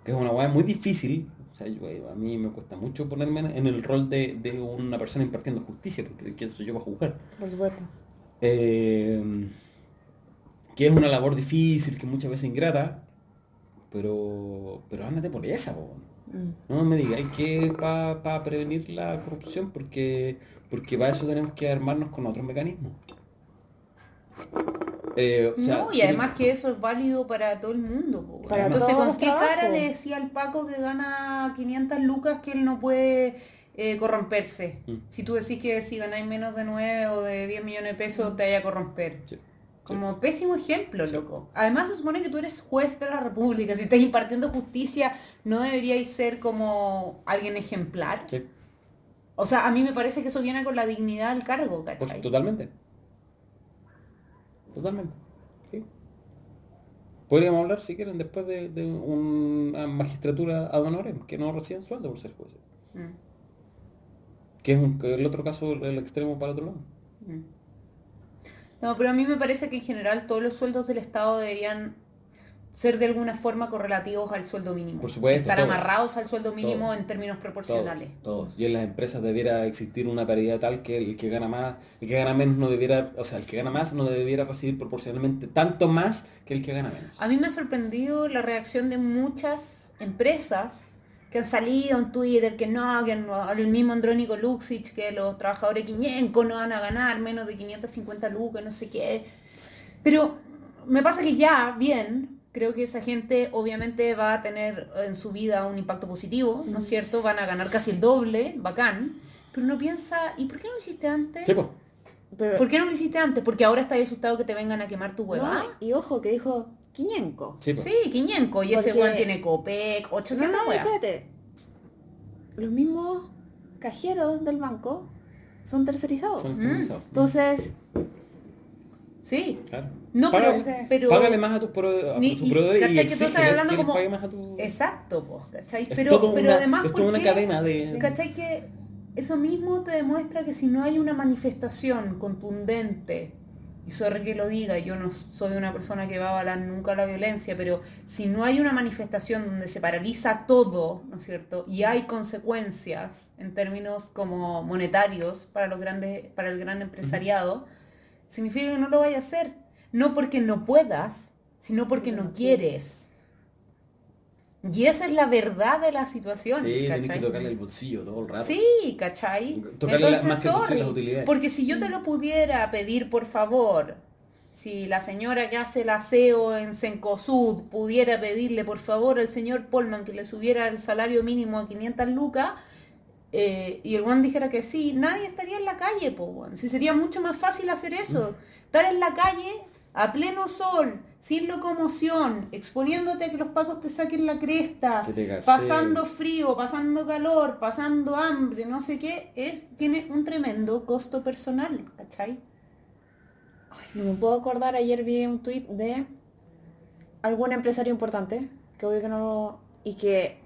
que es una hueá muy difícil. O sea, yo, eh, a mí me cuesta mucho ponerme en, en el rol de, de una persona impartiendo justicia, porque ¿quién soy yo para juzgar? Por supuesto. Eh, que es una labor difícil, que muchas veces ingrata, pero, pero ándate por esa, po. No me digáis que para prevenir la corrupción, porque, porque para eso tenemos que armarnos con otros mecanismos. Eh, o sea, no, y además que eso es válido para todo el mundo. Para Entonces, ¿con qué cara le decía al Paco que gana 500 lucas que él no puede eh, corromperse? Mm. Si tú decís que si ganáis menos de 9 o de 10 millones de pesos te vaya a corromper. Sí. Como pésimo ejemplo, loco. Además se supone que tú eres juez de la República. Si estás impartiendo justicia, ¿no deberíais ser como alguien ejemplar? sí, O sea, a mí me parece que eso viene con la dignidad del cargo, ¿cachai? totalmente. Totalmente. sí. Podríamos hablar, si quieren, después de, de una magistratura ad honorem, que no reciben sueldo por ser jueces. Mm, Que es un- el otro caso, el extremo para otro lado. mm. No, pero a mí me parece que en general todos los sueldos del Estado deberían ser de alguna forma correlativos al sueldo mínimo. Por supuesto, Estar todos. amarrados al sueldo mínimo Todos. en términos proporcionales. Todos, todos. Y en las empresas debiera existir una paridad tal que el que gana más, el que gana menos no debiera, o sea, el que gana más no debiera recibir proporcionalmente tanto más que el que gana menos. A mí me ha sorprendido la reacción de muchas empresas que han salido en Twitter que no, que no- el mismo Andrónico Luxich, que los trabajadores quiñencos no van a ganar menos de 550 lucas, no sé qué. Pero me pasa que ya, bien, creo que esa gente obviamente va a tener en su vida un impacto positivo, ¿no es cierto? Van a ganar casi el doble, bacán. Pero uno piensa, ¿y por qué no lo hiciste antes? Sí. Pero, ¿Por qué no lo hiciste antes? Porque ahora estás asustado que te vengan a quemar tu no, hueva. y ojo que dijo 500. Sí. Sí, 500. Y ese weón tiene Copec, 800 no, no, espérate. Los mismos cajeros del banco son tercerizados. Son Mm. Entonces, Sí. Claro. No, Págale, pero, pero- págale más a tus y- proveedores y ¿cachai que tú estás exígeles hablando que les como- pague más a tu... Exacto, pues, ¿cachai? Es Pero, todo pero una- además, es toda ¿por una qué? cadena de- ¿Cachai que eso mismo te demuestra que si no hay una manifestación contundente, y sorry que lo diga, yo no soy una persona que va a avalar nunca la violencia, pero si no hay una manifestación donde se paraliza todo, ¿no es cierto? Y hay consecuencias en términos como monetarios para los grandes, para el gran empresariado, significa que no lo vayas a hacer. No porque no puedas, sino porque no quieres. Y esa es la verdad de la situación. Sí, ¿cachai? que tocarle el bolsillo todo el rato. Sí, ¿cachai? Tocarle la- Entonces, más que las utilidades. Porque si yo te lo pudiera pedir, por favor, si la señora que hace el aseo en Cencosud pudiera pedirle, por favor, al señor Polman que le subiera el salario mínimo a 500 lucas, eh, y el one dijera que sí, nadie estaría en la calle, po. Si sería mucho más fácil hacer eso. Estar en la calle a pleno sol, sin locomoción, exponiéndote a que los pacos te saquen la cresta, pasando frío, pasando calor, pasando hambre, no sé qué, es, tiene un tremendo costo personal, ¿cachai? Ay, no me puedo acordar, ayer vi un tuit de algún empresario importante, que obvio que no lo... y que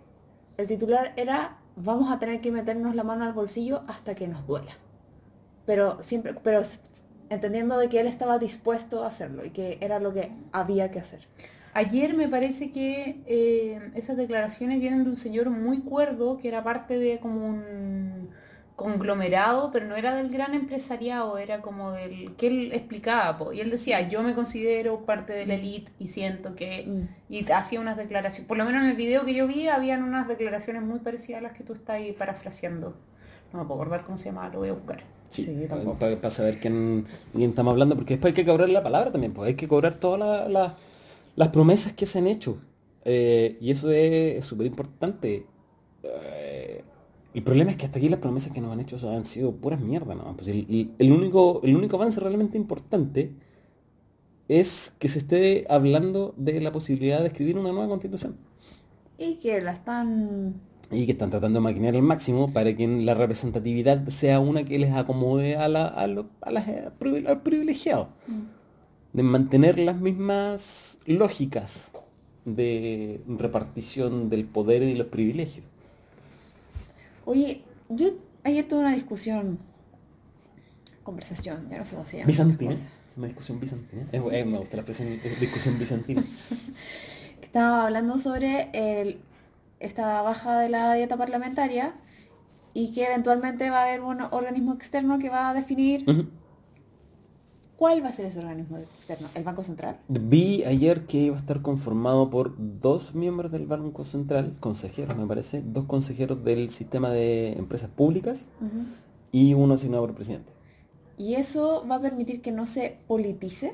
el titular era vamos a tener que meternos la mano al bolsillo hasta que nos duela. Pero siempre, pero entendiendo de que él estaba dispuesto a hacerlo y que era lo que había que hacer. Ayer me parece que eh, esas declaraciones vienen de un señor muy cuerdo, que era parte de como un conglomerado, pero no era del gran empresariado, era como del que él explicaba, po. y él decía, yo me considero parte de la elite y siento que... Mm. Y hacía unas declaraciones, por lo menos en el video que yo vi, habían unas declaraciones muy parecidas a las que tú estás ahí parafraseando. No me puedo acordar cómo se llama, lo voy a buscar. Sí, Sí, tampoco. para, saber quién, quién estamos hablando, porque después hay que cobrar la palabra también, pues hay que cobrar todas la- la- las promesas que se han hecho. Eh, y eso es súper importante. Eh, el problema es que hasta aquí las promesas que nos han hecho han sido puras mierdas, ¿no? Pues el único, el único avance realmente importante es que se esté hablando de la posibilidad de escribir una nueva constitución. Y que la están... y que están tratando de maquinar al máximo para que la representatividad sea una que les acomode a, la, a, lo- a las, eh, al privilegiado. De mantener las mismas lógicas de repartición del poder y los privilegios. Oye, yo ayer tuve una discusión, conversación, ya no sé cómo se llama. Bizantina. Una discusión bizantina. Es- eh, me gusta la expresión discusión bizantina. que Estaba hablando sobre el- esta baja de la dieta parlamentaria y que eventualmente va a haber un organismo externo que va a definir cuál va a ser ese organismo externo, el Banco Central. Vi ayer que iba a estar conformado por dos miembros del Banco Central, consejeros me parece, dos consejeros del sistema de empresas públicas y uno asignado por el presidente. Y eso va a permitir que no se politice,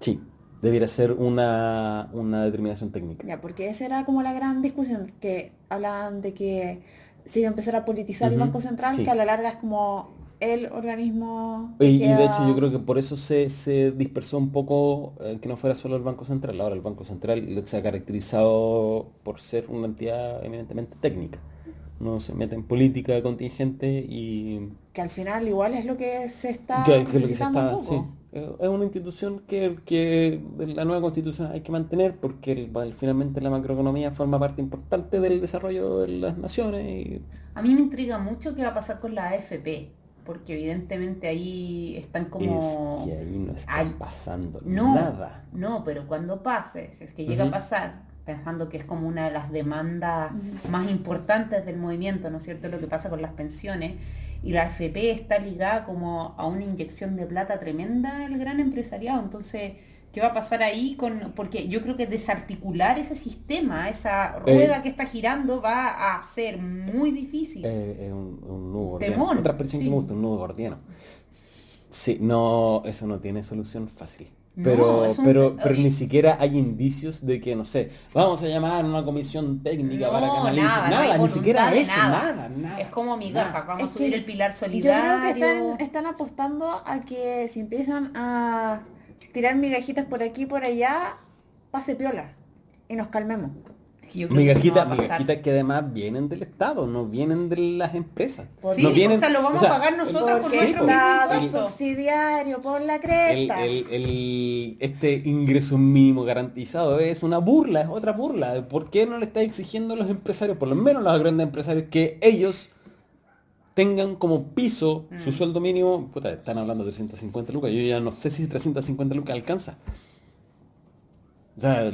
Sí, debiera ser una, una determinación técnica. ya, porque esa era como la gran discusión, que hablaban de que se iba a empezar a politizar el Banco Central, sí. que a la larga es como el organismo... que Y, y de hecho yo creo que por eso se, se dispersó un poco eh, que no fuera solo el Banco Central. Ahora el Banco Central se ha caracterizado por ser una entidad eminentemente técnica. No se mete en política contingente y que al final igual es lo que se está que, que lo que se está sí. Eh, es una institución que, que la nueva constitución hay que mantener porque el- bueno, finalmente la macroeconomía forma parte importante del desarrollo de las naciones y A mí me intriga mucho qué va a pasar con la AFP, porque evidentemente ahí están como... es que ahí no está Ay, pasando No, nada. no, pero cuando pase, si es que llega a pasar, pensando que es como una de las demandas más importantes del movimiento, ¿no es cierto? Lo que pasa con las pensiones, y la AFP está ligada como a una inyección de plata tremenda al gran empresariado, entonces... ¿Qué va a pasar ahí con.? Porque yo creo que desarticular ese sistema, esa rueda Eh. que está girando, va a ser muy difícil. Eh, es un, un nudo gordiano. Otra expresión sí. que me gusta, un nudo gordiano. Sí, no, eso no tiene solución fácil. No, Pero, un- pero, pero oye. ni siquiera hay indicios de que, no sé, vamos a llamar a una comisión técnica para que analice. nada, Nada, no hay ni siquiera eso, nada. nada, nada. Es como mi gafa, vamos Es a subir el pilar Yo creo solidario. que están, están apostando a que si empiezan a tirar migajitas por aquí y por allá, pase piola y nos calmemos. Yo creo que eso no Migajitas, que además vienen del Estado, no vienen de las empresas. Por- Sí, no vienen, o sea, lo vamos a pagar nosotros por está mismo impuesto. subsidiario por la el, cresta. el- el- este ingreso mínimo garantizado es una burla, es otra burla. ¿Por qué no le está exigiendo a los empresarios, por lo menos a los grandes empresarios, que ellos tengan como piso su Mm. sueldo mínimo? Puta, están hablando de 350 lucas, yo ya no sé si 350 lucas alcanza. O sea,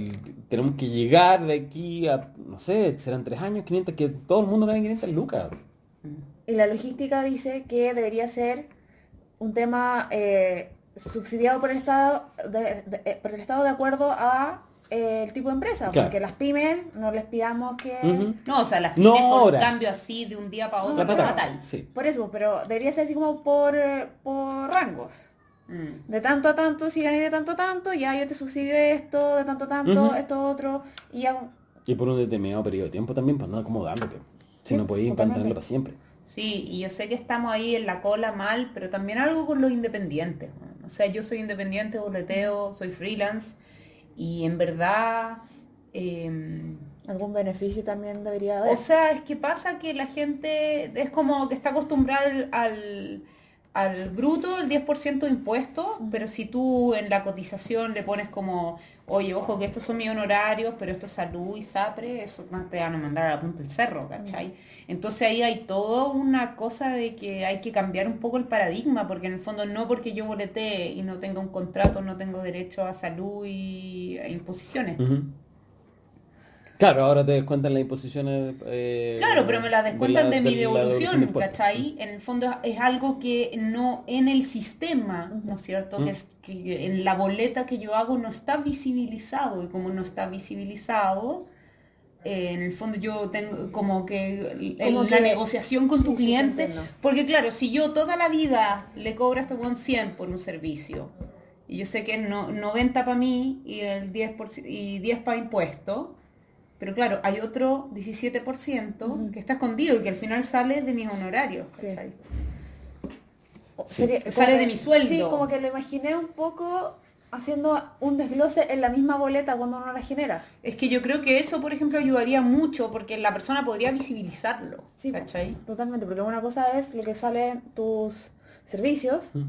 tenemos que llegar de aquí a, no sé, serán tres años, 500, que todo el mundo gane 500 lucas. Y la logística dice que debería ser un tema eh, subsidiado por el Estado de, de- eh, por el Estado de acuerdo a eh, el tipo de empresa. Claro. Porque las pymes no les pidamos que... No, o sea, las No pymes con un ahora. cambio así de un día para otro, No, es no. fatal. Sí. Por eso, pero debería ser así como por, por rangos. Mm. De tanto a tanto, si gané de tanto a tanto, ya yo te subsidio esto, de tanto a tanto, esto otro, y ya... Y por un determinado periodo de tiempo también, para no acomodándote. Si Sí, no podéis mantenerlo para siempre. Sí, y yo sé que estamos ahí en la cola mal, pero también algo con los independientes. O sea, yo soy independiente, boleteo, soy freelance Y en verdad... em, Algún beneficio también debería haber. o sea, es que pasa que la gente es como que está acostumbrada al, al, al bruto, el 10% de impuestos, pero si tú en la cotización le pones como, oye, ojo que estos son mis honorarios, pero esto es salud y SAPRE, eso más te van a mandar a la punta del cerro, ¿cachai? Entonces ahí hay toda una cosa de que hay que cambiar un poco el paradigma, porque en el fondo no porque yo boleté y no tenga un contrato, no tengo derecho a salud y a imposiciones. Claro, ahora te descuentan las imposiciones. eh, Claro, pero me la descuentan de, mi devolución de devolución. ¿cachai? En el fondo es algo que no en el sistema, ¿no es cierto? Mm. Que, es, que en la boleta que yo hago no está visibilizado y como no está visibilizado, eh, en el fondo yo tengo como que la que- negociación con sí, tu cliente, porque claro, si yo toda la vida le cobro a este buen 100 por un servicio, y yo sé que es no, 90 para mí y el 10%, y 10 para impuestos, pero claro, hay otro 17% que está escondido y que al final sale de mis honorarios. Sí. ¿cachai? Sería- Sale de mi sueldo. Sí, como que lo imaginé un poco haciendo un desglose en la misma boleta cuando uno la genera. Es que yo creo que eso, por ejemplo, ayudaría mucho porque la persona podría visibilizarlo. Sí, ¿cachai? totalmente, porque una cosa es lo que sale en tus servicios Mm.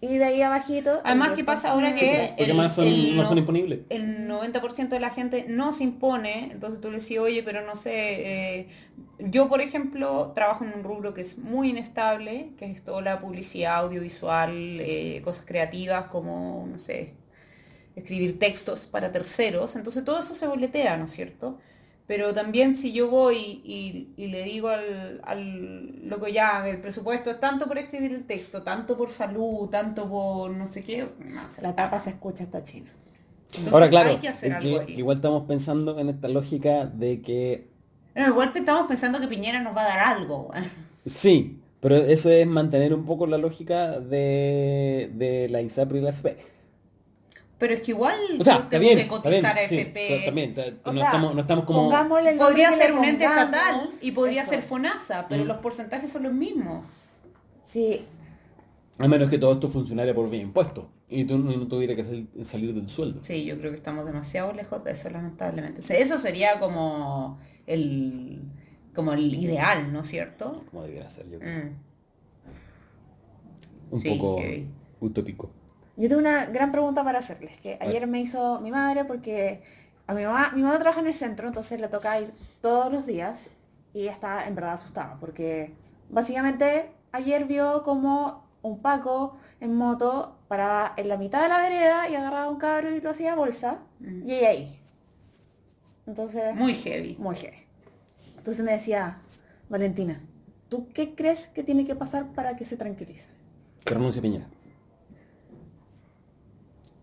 Y de ahí abajito. Además, ¿qué que pasa ahora que Porque el- más son, el no no- son imponibles. el 90% de la gente no se impone, entonces tú le decís, oye, pero no sé, eh, yo por ejemplo trabajo en un rubro que es muy inestable, que es toda la publicidad audiovisual, eh, cosas creativas como, no sé, escribir textos para terceros, entonces todo eso se boletea, ¿no es cierto? Pero también si yo voy y, y le digo al, al loco ya, el presupuesto es tanto por escribir el texto, tanto por salud, tanto por no sé qué, no, se La tapa se escucha hasta china. entonces, Ahora, claro, hay que hacer algo que ahí. igual estamos pensando en esta lógica de que No, igual estamos pensando que Piñera nos va a dar algo. sí, pero eso es mantener un poco la lógica de, de la ISAPRE y la FP. Pero es que igual O sea, tengo bien, que cotizar bien, a sí, FP. también, O no, sea, estamos, no estamos como... Podría ser un ente estatal y podría eso. ser FONASA, pero Mm. los porcentajes son los mismos. Sí, A menos que todo esto funcionara por vía impuesto y tú no, tuviera que sal- salir del sueldo. Sí, yo creo que estamos demasiado lejos de eso, lamentablemente. O sea, Eso sería como el, como el ideal, ¿no es cierto? Como debiera ser, yo creo. Mm. Un Sí, poco heavy. utópico. Yo tengo una gran pregunta para hacerles, que ayer me hizo mi madre porque a mi mamá, mi mamá trabaja en el centro, entonces le toca ir todos los días y ella está en verdad asustada porque básicamente ayer vio como un Paco en moto paraba en la mitad de la vereda y agarraba un cabro y lo hacía bolsa Mm. y ella ahí. Entonces, Muy heavy. muy heavy. Entonces me decía, Valentina, ¿tú qué crees que tiene que pasar para que se tranquilice? Que renuncie Piñera.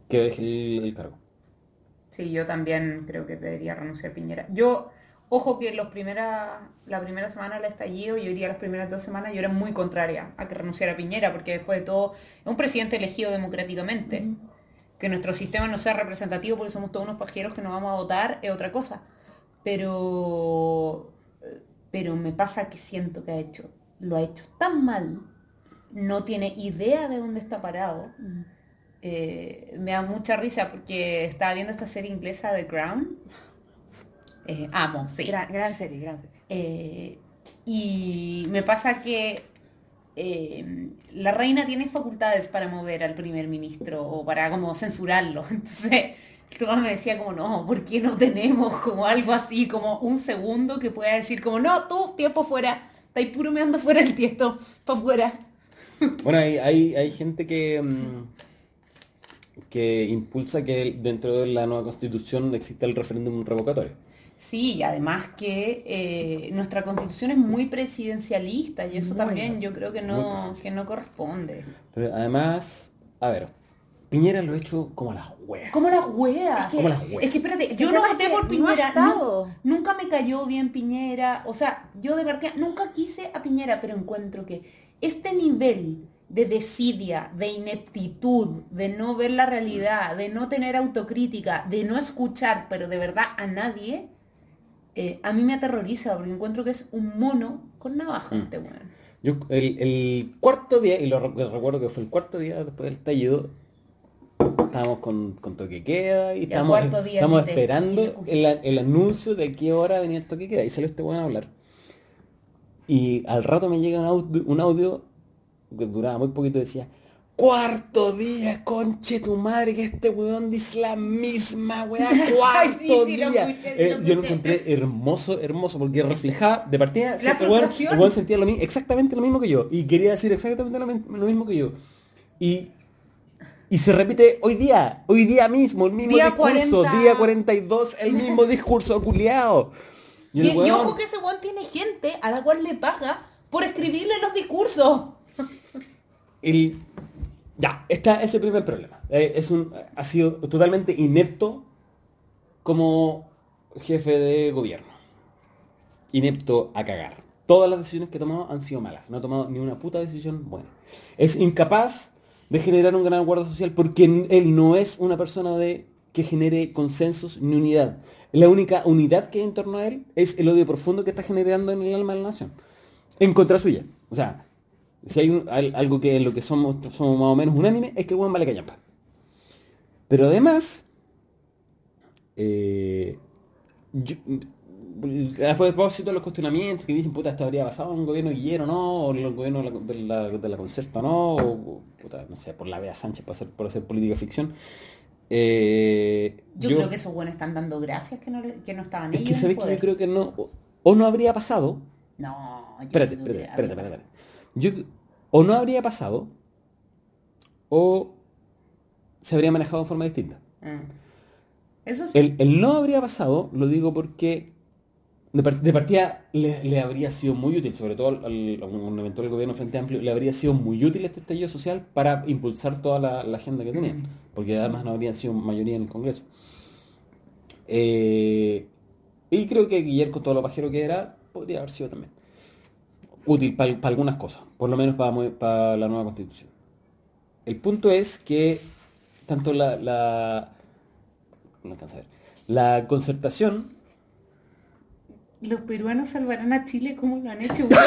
Que deje el, el cargo. Sí, yo también creo que debería renunciar Piñera. Yo, ojo que los primera, la primera semana del estallido, yo diría las primeras dos semanas, yo era muy contraria a que renunciara Piñera, porque después de todo es un presidente elegido democráticamente. Que nuestro sistema no sea representativo porque somos todos unos pajeros que no vamos a votar es otra cosa. Pero, pero me pasa que siento que ha hecho, lo ha hecho tan mal, no tiene idea de dónde está parado. Eh, me da mucha risa porque estaba viendo esta serie inglesa The Crown. Eh, amo, sí. Gran, gran serie, gran serie. Eh, y me pasa que eh, la reina tiene facultades para mover al primer ministro o para como censurarlo. Entonces, Tomás me decía como, no, ¿por qué no tenemos como algo así, como un segundo que pueda decir como, no, tú, tiempo fuera, estáis puro meando fuera el tiesto, para afuera. Bueno, hay, hay, hay gente que, mm, que impulsa que dentro de la nueva constitución exista el referéndum revocatorio. Sí, y además que eh, nuestra constitución es muy presidencialista y eso Muy, también yo creo que no, que no corresponde. Pero además, a ver, Piñera lo ha hecho como las huevas. Como las hueas. Es que- Como las huevas. Es que espérate, yo no voté por Piñera. nunca me cayó bien Piñera. O sea, yo de verdad nunca quise a Piñera, pero encuentro que este nivel de desidia, de ineptitud, de no ver la realidad, de no tener autocrítica, de no escuchar, pero de verdad a nadie, eh, a mí me aterroriza porque encuentro que es un mono con navaja Mm. este weón. Yo el, el cuarto día, y lo re- recuerdo que fue el cuarto día después del estallido, Estábamos con, con toque queda y al estamos, esperando el, el anuncio de qué hora venía el toque queda. Y salió este weón a hablar. Y al rato me llega un audio, un audio que duraba muy poquito decía, cuarto día, conche tu madre, que este weón dice la misma weá, cuarto sí, sí, lo día. escuché, Eh, lo yo lo encontré hermoso, hermoso, porque reflejaba, de partida, La el weón- frustración. el weón sentía lo mismo, exactamente lo mismo que yo. Y quería decir exactamente lo, mi- lo mismo que yo. Y, y se repite hoy día, hoy día mismo, el mismo Día discurso, 40. día 42, el mismo discurso, culiao. Y, el y weón- ojo que ese weón tiene gente a la cual le paga por escribirle los discursos. El ya está ese primer problema. Eh, es un ha sido totalmente inepto como jefe de gobierno. Inepto a cagar. Todas las decisiones que ha tomado han sido malas. No ha tomado ni una puta decisión buena. Es incapaz de generar un gran acuerdo social porque él no es una persona de que genere consensos ni unidad. La única unidad que hay en torno a él es el odio profundo que está generando en el alma de la nación. En contra suya. O sea, si hay un- algo que en lo que somos, somos más o menos unánime, es que el weón vale callampa. Pero además, eh, yo, a propósito de los cuestionamientos que dicen, puta, esto habría pasado en un gobierno Guillero, ¿no? O en el gobierno de la, de la, de la Concerta, ¿no? O, puta, no sé, por la Bea Sánchez, por hacer, por hacer política ficción. Eh, Yo, creo que esos buenos están dando gracias que no, que no estaban Es ellos que en sabéis que yo creo que no, o, o no habría pasado, No, yo Espérate, que espérate, espérate, espérate. Yo, o no habría pasado, o se habría manejado de forma distinta. Mm. Eso sí. El, el no habría pasado, lo digo porque de, par- de partida le, le habría sido muy útil, sobre todo al, al- a un eventual gobierno Frente Amplio, le habría sido muy útil este estallido social para impulsar toda la, la agenda que tenían, porque además no habría sido mayoría en el Congreso. Eh, y creo que Guillermo, con todo lo pajero que era, podría haber sido también útil para algunas cosas, por lo menos para, la nueva constitución. El punto es que tanto la, la no alcanza a ver, la concertación Los peruanos salvarán a Chile como lo han hecho.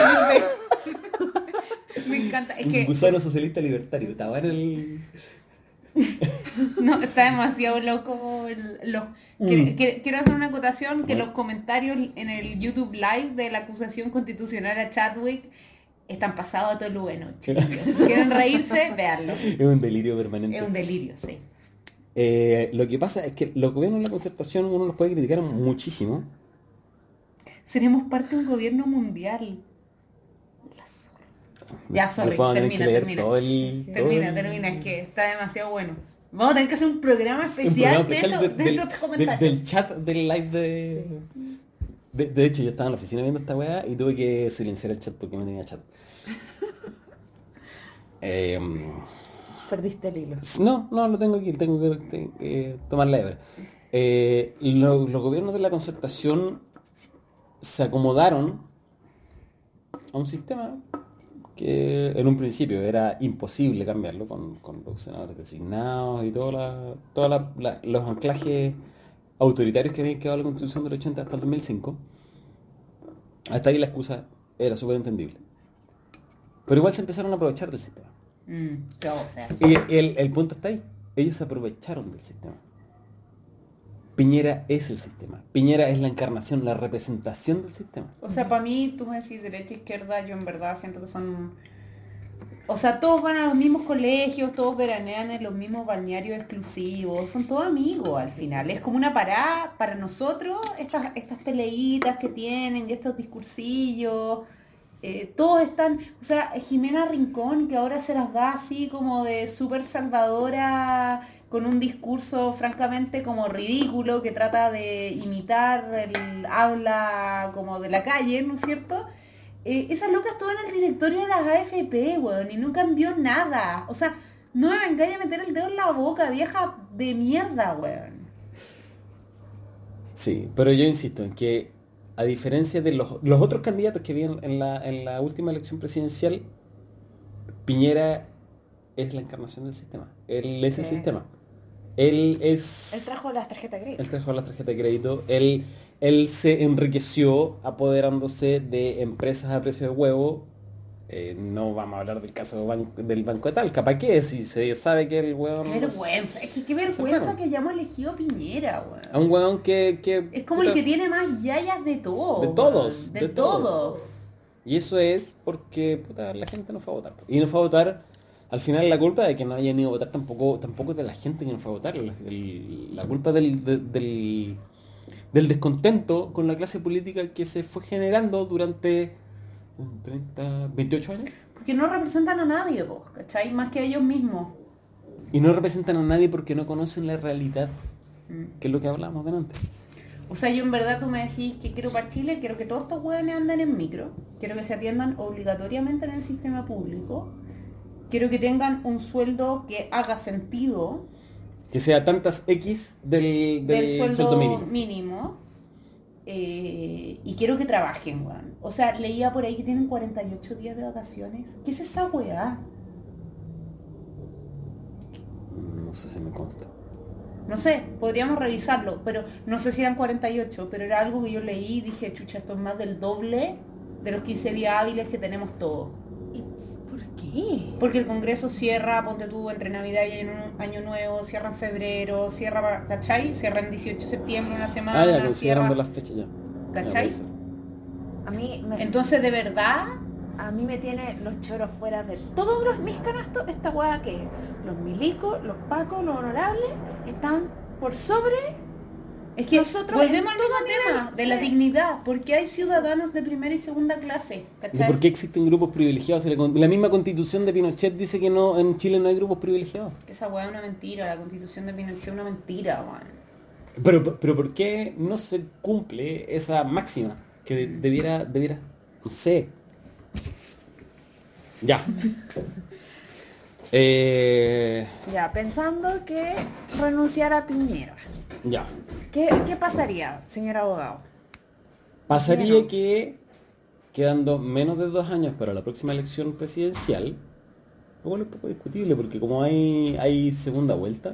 Me encanta. Es un gusano socialista libertario, estaba en el no, está demasiado loco. el- los, Mm. quiero, quiero- quiero hacer una acotación que Bueno. los comentarios en el YouTube Live de la acusación constitucional a Chadwick están pasados a todo lo bueno. chiquillos. ¿Quieren reírse? Veanlo. es un delirio permanente. Es un delirio, sí. Eh, lo que pasa es que los gobiernos de la concertación uno los puede criticar muchísimo. Seremos parte de un gobierno mundial. Ya, sorry, termina, termina. el- Termina, el- termina, es que está demasiado bueno. Vamos a tener que hacer un programa un especial, programa especial de, de- estos, de del, estos comentarios. del chat del live de... de... de hecho, yo estaba en la oficina viendo esta weá y tuve que silenciar el chat porque no tenía chat. Em, Perdiste el hilo. No, no, lo tengo aquí, tengo que tengo que tomar la hebra. Eh, lo- los gobiernos de la concertación se acomodaron a un sistema que en un principio era imposible cambiarlo con, con los senadores designados y todos la- toda la- la- los anclajes autoritarios que habían quedado en la constitución del 80 hasta el 2005. Hasta ahí la excusa era súper entendible. Pero igual se empezaron a aprovechar del sistema. Mm. Y el, el punto está ahí. Ellos se aprovecharon del sistema. Piñera es el sistema. Piñera es la encarnación, la representación del sistema. O sea, para mí, tú me decís derecha, izquierda, yo en verdad siento que son... O sea, todos van a los mismos colegios, todos veranean en los mismos balnearios exclusivos, son todos amigos al final. Es como una parada para nosotros, estas, estas peleitas que tienen y estos discursillos. eh, todos están, o sea, Jimena Rincón, que ahora se las da así como de súper salvadora, con un discurso francamente como ridículo, que trata de imitar el habla como de la calle, ¿no es cierto? Eh, esa loca estuvo en el directorio de las AFP, weón, y no cambió nada. O sea, no me vengáis a meter el dedo en la boca, vieja de mierda, weón. Sí, pero yo insisto en que a diferencia de los, los otros candidatos que vienen en la, en la última elección presidencial, Piñera es la encarnación del sistema. Él es el sistema. Él es... Él trajo las tarjetas grises. Él trajo las tarjetas de crédito. Él, él se enriqueció apoderándose de empresas a precio de huevo eh, no vamos a hablar del caso ban- del Banco de Talca. ¿Para qué? Si se sabe que el weón... Qué vergüenza. Es que qué vergüenza que hayamos elegido a Piñera, weón. A un weón que... que Es como el que tiene más yayas de todos. De todos, De, de todos. todos. Y eso es porque puta, la gente no fue a votar. Y no fue a votar, al final la culpa de que no hayan ido a votar tampoco, tampoco es de la gente que no fue a votar. La, el- la culpa del, de- del, del descontento con la clase política que se fue generando durante un 30, 28 años. Porque no representan a nadie, vos, ¿cachai? Más que a ellos mismos. Y no representan a nadie porque no conocen la realidad, Mm. que es lo que hablábamos delante. O sea, yo en verdad tú me decís que quiero para Chile, quiero que todos estos hueones anden en micro, quiero que se atiendan obligatoriamente en el sistema público, quiero que tengan un sueldo que haga sentido Que sea tantas X del, del, del sueldo, sueldo mínimo. mínimo, eh, y quiero que trabajen, weón. O sea, leía por ahí que tienen 48 días de vacaciones. ¿Qué es esa weá? No sé si me consta. No sé, podríamos revisarlo, pero no sé si eran 48, pero era algo que yo leí y dije, chucha, esto es más del doble de los 15 días hábiles que tenemos todos. Porque el Congreso cierra, ponte tú, entre Navidad y Año, Año Nuevo, cierra en febrero, cierra, ¿cachai? Cierra en 18 de septiembre una semana, Ah, ya, considerando cierra- las fechas ya. Ya, ¿Cachai? ser. A mí me, Entonces, de verdad, a mí me tiene los choros fuera de todos los mis canastos, esta weá que los milicos, los pacos, los honorables, están por sobre es que Nosotros volvemos al mismo tema de la dignidad, porque hay ciudadanos de primera y segunda clase, ¿Y ¿cachai? por qué existen grupos privilegiados? La, misma constitución de Pinochet dice que no en Chile no hay grupos privilegiados. Esa weá es una mentira, la constitución de Pinochet es una mentira, weón. Pero, pero ¿por qué no se cumple esa máxima? Que de- debiera, debiera, no sé. Ya. Eh, Ya, pensando que renunciara a Piñera. Ya. ¿Qué, qué pasaría, señor abogado? Pasaría que, quedando menos de dos años para la próxima elección presidencial, lo cual es un poco discutible porque como hay, hay segunda vuelta,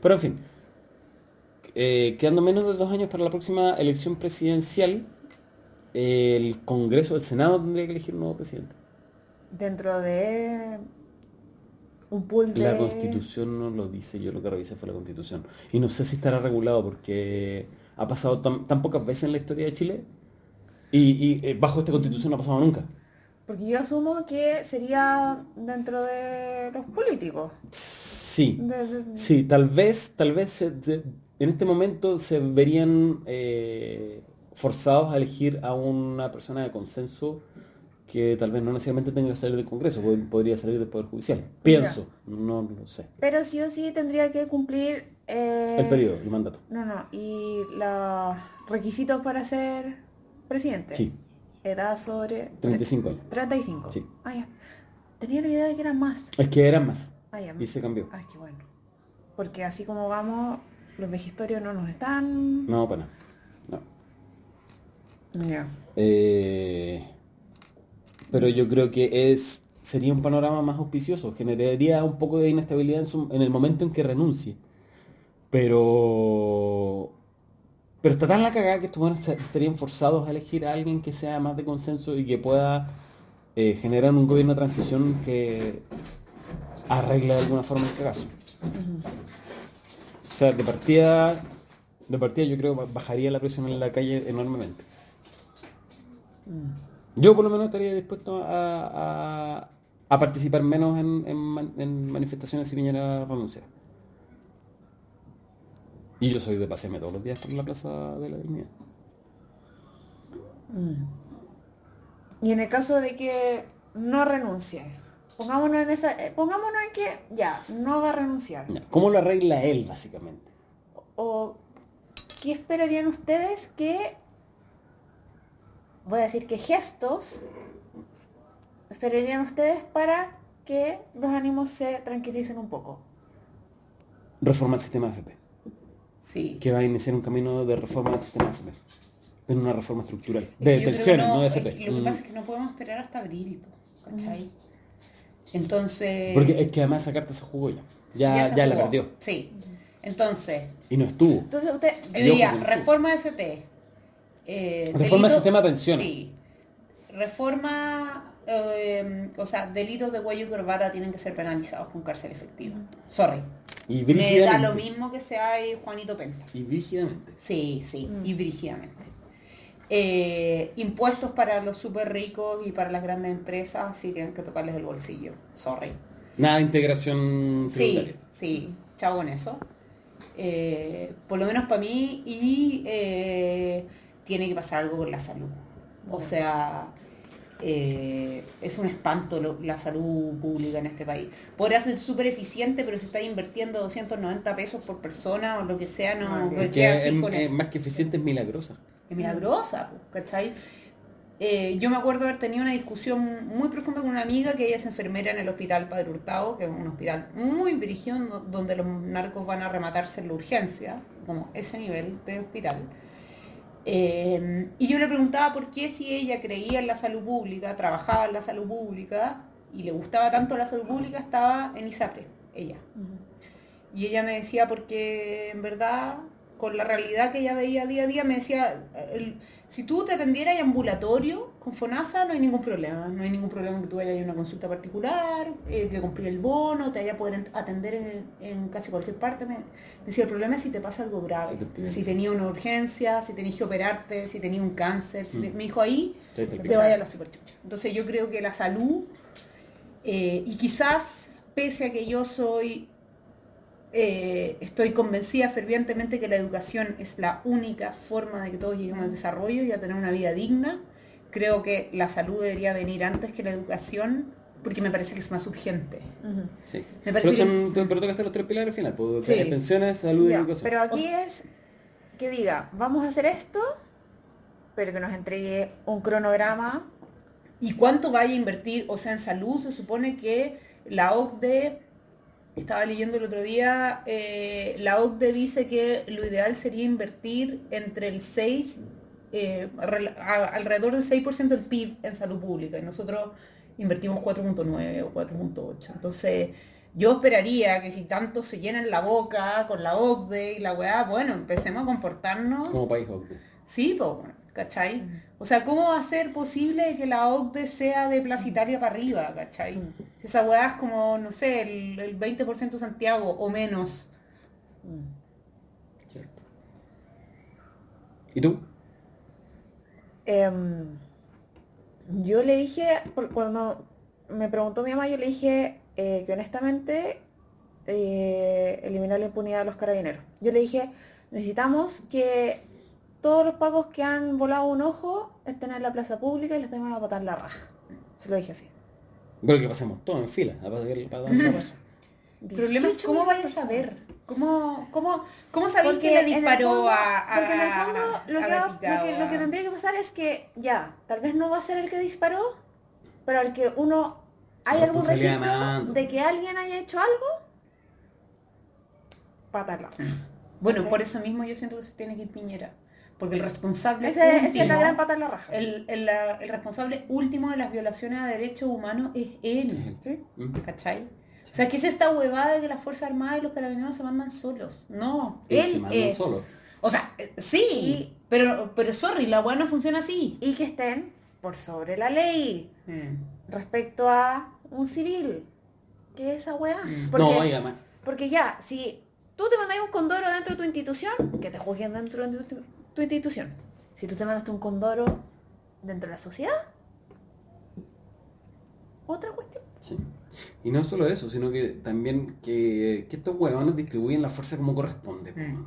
pero en fin, eh, quedando menos de dos años para la próxima elección presidencial, el Congreso, el Senado tendría que elegir un nuevo presidente. Dentro de un pool de... La constitución no lo dice, yo lo que revisé fue la constitución. Y no sé si estará regulado porque ha pasado tan, tan pocas veces en la historia de Chile y, y, eh, bajo esta constitución no ha pasado nunca. Porque yo asumo que sería dentro de los políticos. Sí, De- de- sí, tal vez, tal vez en este momento se verían eh, forzados a elegir a una persona de consenso que tal vez no necesariamente tenga que salir del Congreso, pod- podría salir del Poder Judicial. Pienso, no lo sé. Pero sí o sí tendría que cumplir... eh, El periodo, el mandato. No, no. Y los requisitos para ser presidente. Sí, Edad sobre... 35 años. 35. Sí. Ah, ya. Tenía la idea de que eran más. Es que eran más Ah, ya. y se cambió. Ay, qué bueno. Porque así como vamos, los vejestorios no nos están... No, para nada. No. Ya. Eh, pero yo creo que es sería un panorama más auspicioso, generaría un poco de inestabilidad en, su- en el momento en que renuncie. Pero pero está tan la cagada que estos estarían forzados a elegir a alguien que sea más de consenso y que pueda eh, generar un gobierno de transición que arregle de alguna forma el cagazo. O sea, de partida, de partida yo creo que bajaría la presión en la calle enormemente. Yo por lo menos estaría dispuesto a, a- a participar menos en, en man- en manifestaciones si viniera a renunciar. Y yo soy de pasearme todos los días por la Plaza de la Dignidad. Y en el caso de que no renuncie, pongámonos en esa, eh, pongámonos en que ya, no va a renunciar. ¿Cómo lo arregla él, básicamente? ¿O qué esperarían ustedes que, voy a decir que gestos, esperarían ustedes para que los ánimos se tranquilicen un poco? Reforma del sistema AFP. Sí. Que va a iniciar un camino de reforma del sistema AFP. En una reforma estructural. Es De creo que pensiones, no, de es AFP. que lo que Mm. pasa es que no podemos esperar hasta abril, ¿cachai? Entonces... Porque es que además esa carta se jugó ya. Ya, la perdió. Sí. Entonces, Y no estuvo. Entonces usted, diría, reforma de FP. Eh, Reforma del sistema de pensiones. Sí. Reforma, eh, o sea, delitos de cuello y corbata tienen que ser penalizados con cárcel efectiva. Sorry. Y Me da lo mismo que sea ahí Juanito Penta. Y brígidamente. Sí, sí, Mm. y brígidamente. Eh, impuestos para los súper ricos y para las grandes empresas sí tienen que tocarles el bolsillo. Sorry. Nada de integración Sí, tributaria. sí, chao con eso. Eh, por lo menos para mí y eh, tiene que pasar algo con la salud. O sea, eh, es un espanto lo- la salud pública en este país. Podrá ser súper eficiente, pero si está invirtiendo 290 pesos por persona o lo que sea, no Que queda así es, con es eso. más que eficiente, es milagrosa. Es milagrosa, ¿cachai? Eh, yo me acuerdo haber tenido una discusión muy profunda con una amiga que ella es enfermera en el hospital Padre Hurtado, que es un hospital muy dirigido donde los narcos van a rematarse en la urgencia, como ese nivel de hospital. Eh, y yo le preguntaba por qué si ella creía en la salud pública, trabajaba en la salud pública y le gustaba tanto la salud pública, estaba en ISAPRE, ella. Y ella me decía porque en verdad, con la realidad que ella veía día a día, me decía, el- si tú te atendieras en ambulatorio con FONASA no hay ningún problema. No hay ningún problema que tú vayas a una consulta particular, eh, que cumplir el bono, te vaya a poder en- atender en, en casi cualquier parte. Me, me decía, el problema es si te pasa algo grave. Si tenía una urgencia, si tenías que operarte, si tenías un cáncer. si te- Mm. me dijo ahí, te vaya a la superchucha. Entonces yo creo que la salud, eh, y quizás pese a que yo soy, eh, estoy convencida fervientemente que la educación es la única forma de que todos lleguemos al desarrollo y a tener una vida digna, creo que la salud debería venir antes que la educación, porque me parece que es más urgente. Ujú. Sí. Me parece pero, son, pero tocaste los tres pilares al final. Pues, Sí. Pensiones, salud y educación. pero aquí es que diga, vamos a hacer esto, pero que nos entregue un cronograma. ¿Y cuánto vaya a invertir? O sea, en salud se supone que la OCDE, estaba leyendo el otro día, eh, la OCDE dice que lo ideal sería invertir entre el 6, eh, a- alrededor del 6% del PIB en salud pública. Y nosotros invertimos 4.9 o 4.8. Entonces, yo esperaría que si tanto se llenan la boca con la OCDE y la weá, bueno, empecemos a comportarnos. Como país OCDE. Sí, pues, ¿cachai? O sea, ¿cómo va a ser posible que la OCDE sea de Placitaria para arriba, ¿cachai? Mm. Si esa weá es como, no sé, el, el 20% Santiago o menos. Cierto. ¿Y tú? Em, yo le dije, por- cuando me preguntó mi mamá, yo le dije eh, que honestamente eh, eliminar la impunidad de los carabineros. Yo le dije, necesitamos que todos los pagos que han volado un ojo estén en la plaza pública y les tengan a patar la raja. Se lo dije así. Pero que pasemos todos en fila. a parte. El problema es 18 cómo mil vaya a saber. ¿Cómo, cómo, cómo sabéis que le en disparó fondo- a, a Porque en el fondo lo a que, va- Gatica lo, que, o lo que a- tendría que pasar es que ya, tal vez no va a ser el que disparó, pero al que uno hay algún registro de que alguien haya hecho algo, patarla. Bueno, por eso mismo yo siento que se tiene que ir Piñera. Porque el responsable Ese- esa es la último- gran la raja. el, el- la- el responsable último de las violaciones a derechos humanos es él. ¿Sí? ¿Cachai? O sea, ¿qué es esta huevada de que las Fuerzas Armadas y los carabineros se mandan solos? No, Él se mandan es. solo. O sea, eh, sí, pero, pero sorry, la hueá no funciona así. Y que estén por sobre la ley respecto a un civil. ¿Qué es esa weá? Mm. Porque, No, oiga, porque ya, si tú te mandas un condoro dentro de tu institución, que te juzguen dentro de tu, tu institución. Si tú te mandaste un condoro dentro de la sociedad, otra cuestión. Sí. Y no solo eso, sino que también que, que estos huevones distribuyen la fuerza como corresponde. po. Mm.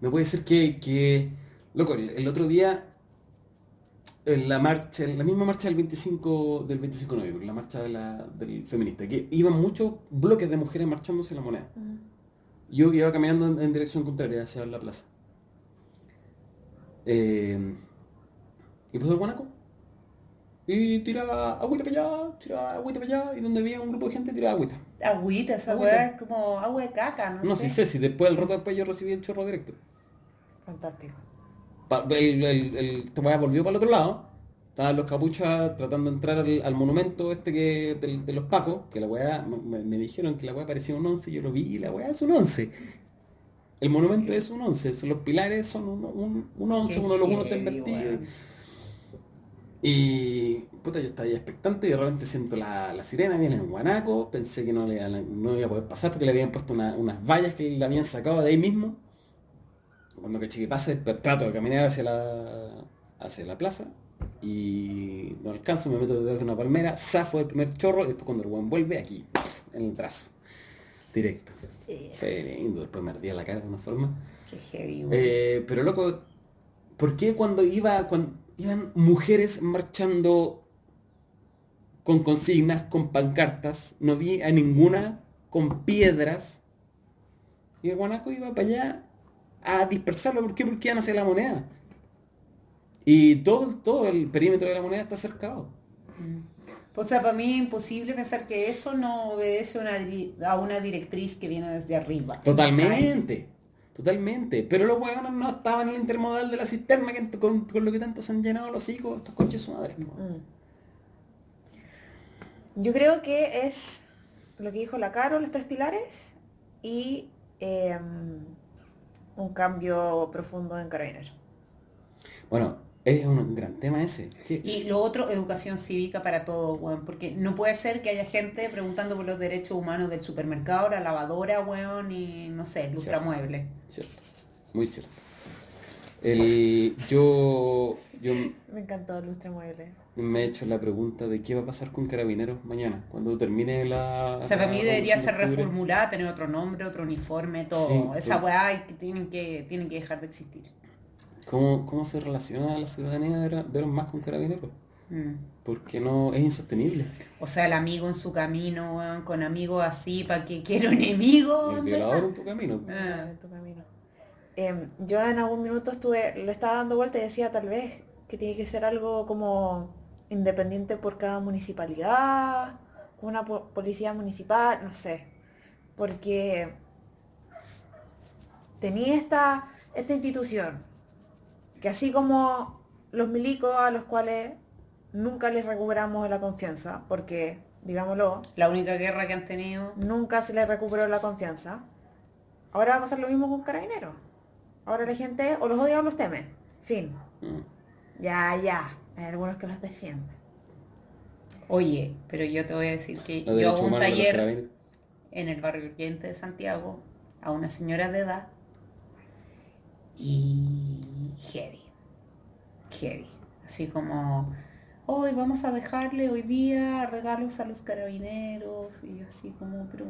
No puede ser que, que loco, el, el otro día, en la marcha, en la misma marcha del 25, del 25 de noviembre, la marcha de la, del feminista, que iban muchos bloques de mujeres marchándose en la moneda. Yo iba caminando en, en dirección contraria hacia la plaza. Eh, y pasó el guanaco. Y tiraba agüita para allá, tiraba agüita para allá, y donde había un grupo de gente tiraba agüita. Agüita, esa Agüita. hueá es como agua de caca, no, No, sé. sí sé, si después del roto después yo recibí el chorro directo. Fantástico. Pa- el, el, el, esta weá volvió para el otro lado. Estaban los capuchas tratando de entrar al, al monumento este que de, de los pacos, que la weá, me, me dijeron que la weá parecía un 11, yo lo vi y la weá es un 11. El monumento es un 11, son los pilares son un, un, un 11, Qué uno de los unos heavy, invertido. weón. Y puta, yo estaba ahí expectante y de repente siento la, la sirena, viene en Guanaco, pensé que no, le, no iba a poder pasar porque le habían puesto una- unas vallas que le habían sacado de ahí mismo. Cuando caché que pase, trato de caminar hacia la, hacia la plaza y no alcanzo, me meto detrás de una palmera, zafo el primer chorro y después cuando el buen vuelve aquí, en el brazo, directo. Fue lindo, después me ardía la cara de una forma. Qué heavy. Eh, pero loco, ¿por qué cuando iba cuando iban mujeres marchando con consignas, con pancartas, no vi a ninguna con piedras? Y el guanaco iba para allá a dispersarlo. ¿Por qué? Porque iban hacia la moneda. Y todo, todo el perímetro de la moneda está cercado. O sea, para mí es imposible pensar que eso no obedece una, a una directriz que viene desde arriba. Totalmente. Totalmente. Pero los huevones no estaban en el intermodal de la cisterna que, con, con lo que tanto se han llenado los hijos, estos coches su madre. Yo creo que es lo que dijo la Caro, los tres pilares, y eh, un cambio profundo en Carabineros. Bueno, es un gran tema ese. ¿Qué? Y lo otro, educación cívica para todos, weón. Porque no puede ser que haya gente preguntando por los derechos humanos del supermercado, la lavadora, weón, y no sé, el ultramueble. Cierto. Muy cierto. El, yo, yo Me encantó el lustre mueble. me he hecho la pregunta de qué va a pasar con Carabineros mañana, cuando termine la... O sea, para mí debería ser reformulada, tener otro nombre, otro uniforme, todo. Sí, Esa weá hay que- tienen que, tienen que dejar de existir. ¿Cómo, ¿Cómo se relaciona la ciudadanía de, de los más con Carabineros? Mm. Porque no es insostenible. O sea, el amigo en su camino, weón, con amigos así, para que quiera un enemigo. El en violador en tu camino. Ah. En tu camino. Em, yo en algún minuto estuve, lo estaba dando vuelta y decía tal vez que tiene que ser algo como independiente por cada municipalidad, una po- policía municipal, no sé. Porque tenía esta, esta institución que así como los milicos a los cuales nunca les recuperamos la confianza, porque, digámoslo, La única guerra que han tenido. nunca se les recuperó la confianza. Ahora va a pasar lo mismo con carabineros. Ahora la gente o los odia o los teme. Fin. Mm. Ya, ya. Hay algunos que los defienden. Oye, pero yo te voy a decir que Los yo un taller en el barrio Oriente de Santiago a una señora de edad y heavy, heavy, así como hoy vamos a dejarle hoy día regalos a los carabineros y yo así como pero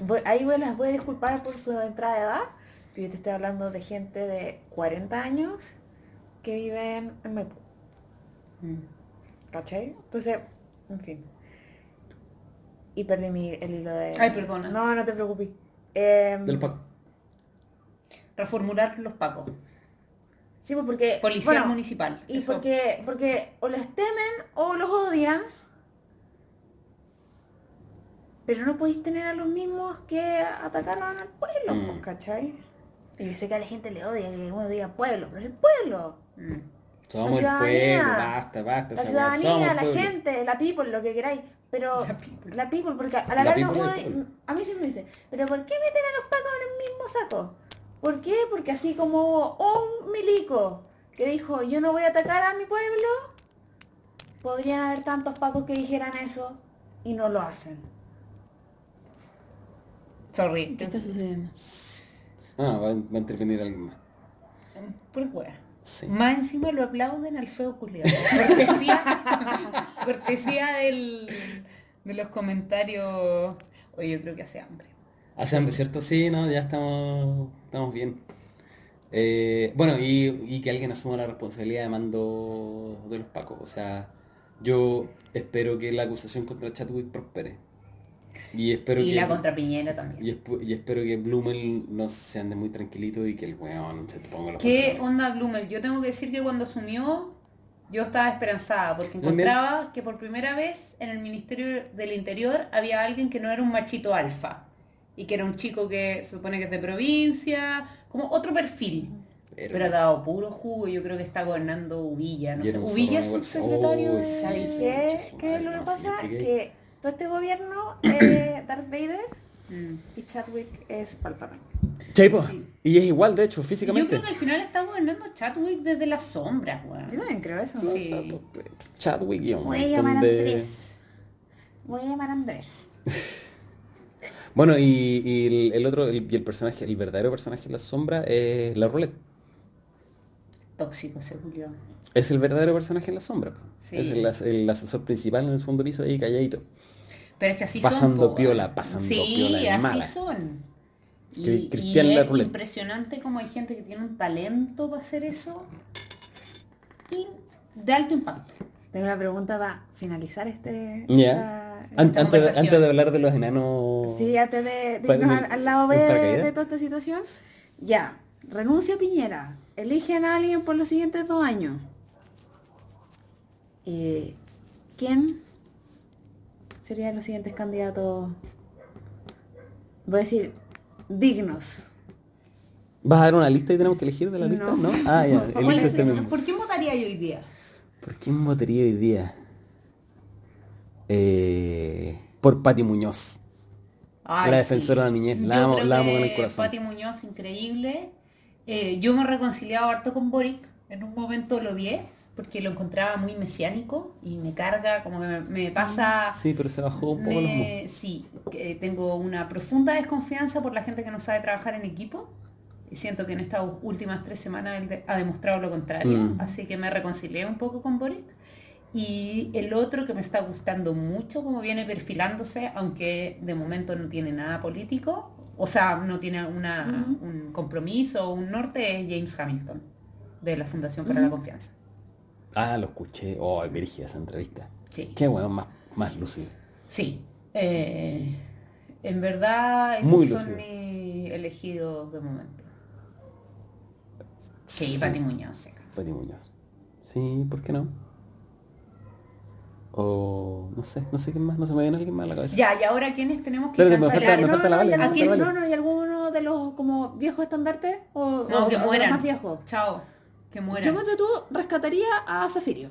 Voy- ahí voy- las voy a disculpar por su entrada de edad. Pero yo te estoy hablando de gente de 40 años que viven en Maipú. mm. ¿Cachai? Entonces, en fin. Y perdí mi, el hilo de... Ay, perdona. No, no te preocupes. Em, Del Paco. Reformular los pacos, sí, pues porque... policía bueno, municipal, Y eso. porque, porque o les temen o los odian. Pero no podéis tener a los mismos que atacaron al pueblo, Mm. pues, ¿cachai? Y yo sé que a la gente le odia que uno diga pueblo, pero es el pueblo. Mm. Somos el ciudadanía. pueblo, basta, basta. La ciudadanía, la pueblo. gente, la people, lo que queráis. Pero La people. la people, porque a la La larga uno de- a mí siempre me dice, pero ¿por qué meten a los pacos en el mismo saco? ¿Por qué? Porque así como hubo un milico que dijo yo no voy a atacar a mi pueblo, podrían haber tantos pacos que dijeran eso y no lo hacen. Sorry, sucediendo? Ah, va, a- va a intervenir alguien más. Pura wea. Sí. Más encima lo aplauden al feo culiado. Cortesía, cortesía del, de los comentarios. Oye, yo creo que hace hambre. Hace hambre, ¿cierto? Sí, no, ya estamos, estamos bien. Eh, bueno, y, y que alguien asuma la responsabilidad de mando de los pacos. O sea, yo espero que la acusación contra Chatwick prospere. Y espero Y que... la contra Piñera también. y, esp- y espero que Blumel no se ande muy tranquilito y que el weón se ponga los ¿Qué onda Blumel? Yo tengo que decir que cuando asumió, yo estaba esperanzada, porque encontraba que por primera vez en el Ministerio del Interior había alguien que no era un machito alfa. Y que era un chico que se supone que es de provincia, como otro perfil. Pero- Pero ha dado puro jugo, yo creo que está gobernando Uvilla, no sé. Uvilla es subsecretario Oh, de... sí. ¿Sabéis Sí, qué? ¿Qué es lo que no, pasa? Que todo este gobierno es Darth Vader Mm. y Chadwick es Palpatine. Sí, po. Sí. Y es igual, de hecho, Yo físicamente. creo que al final está gobernando Chadwick desde las sombras, Yo weón. también creo eso. Sí. Chadwick y un Voy a llamar a de- Andrés. Voy a llamar a Andrés. Bueno, y, y el, el otro, el, y el personaje, el verdadero personaje en la sombra es la Roulette. Tóxico ese Julio. Es el verdadero personaje en la sombra. Sí. Es el, as- el asesor principal en el segundo piso ahí calladito. Pero es que así Pasando son. po, piola, pasando sí, piola de así mala. son. Y, y es impresionante como hay gente que tiene un talento para hacer eso y de alto impacto. Tengo una pregunta para finalizar este. Esta- esta antes, de- antes de hablar de los enanos. Sí, antes de, de irnos al, al lado B de, de toda esta situación. Ya, renuncia Piñera. Eligen a alguien por los siguientes dos años. Eh, ¿Quién serían los siguientes candidatos? Voy a decir, dignos. ¿Vas a dar una lista y tenemos que elegir de la lista? No. ¿No? Ah, ya. ¿Cuál Elige es este. ¿Por qué votaría yo hoy día? ¿Por quién votaría hoy día? Eh, por Pati Muñoz. Ay, La defensora de la niñez, la Yo amo- la amo con el corazón. Pati Muñoz, increíble. Eh, yo me he reconciliado harto con Boric. En un momento lo odié porque lo encontraba muy mesiánico y me carga, como que me, me pasa... Sí, pero se bajó un poco los me- mos. sí, tengo una profunda desconfianza por la gente que no sabe trabajar en equipo. Y siento que en estas últimas tres semanas él ha demostrado lo contrario. Mm. Así que me reconcilié un poco con Boric. Y el otro que me está gustando mucho, como viene perfilándose, aunque de momento no tiene nada político, o sea, no tiene una, un compromiso o un norte, es James Hamilton, de la Fundación para la Confianza. Ah, lo escuché. Oh, virgen esa entrevista. Sí. Qué bueno, más, más lúcido. Sí. eh, en verdad, esos Muy son mis elegidos de momento. Sí, Sí. Pati Muñoz, seca. Pati Muñoz. Sí, ¿por qué no? O no sé, no sé quién más, no se me viene alguien más a la cabeza. Ya, y ahora quiénes tenemos que cancelar? no, no, no, no, y alguno de los como viejos estandartes o, No, o- que o de los mueran. más viejos. Chao. Que Yo mueran. ponte tú rescataría a Zafirio.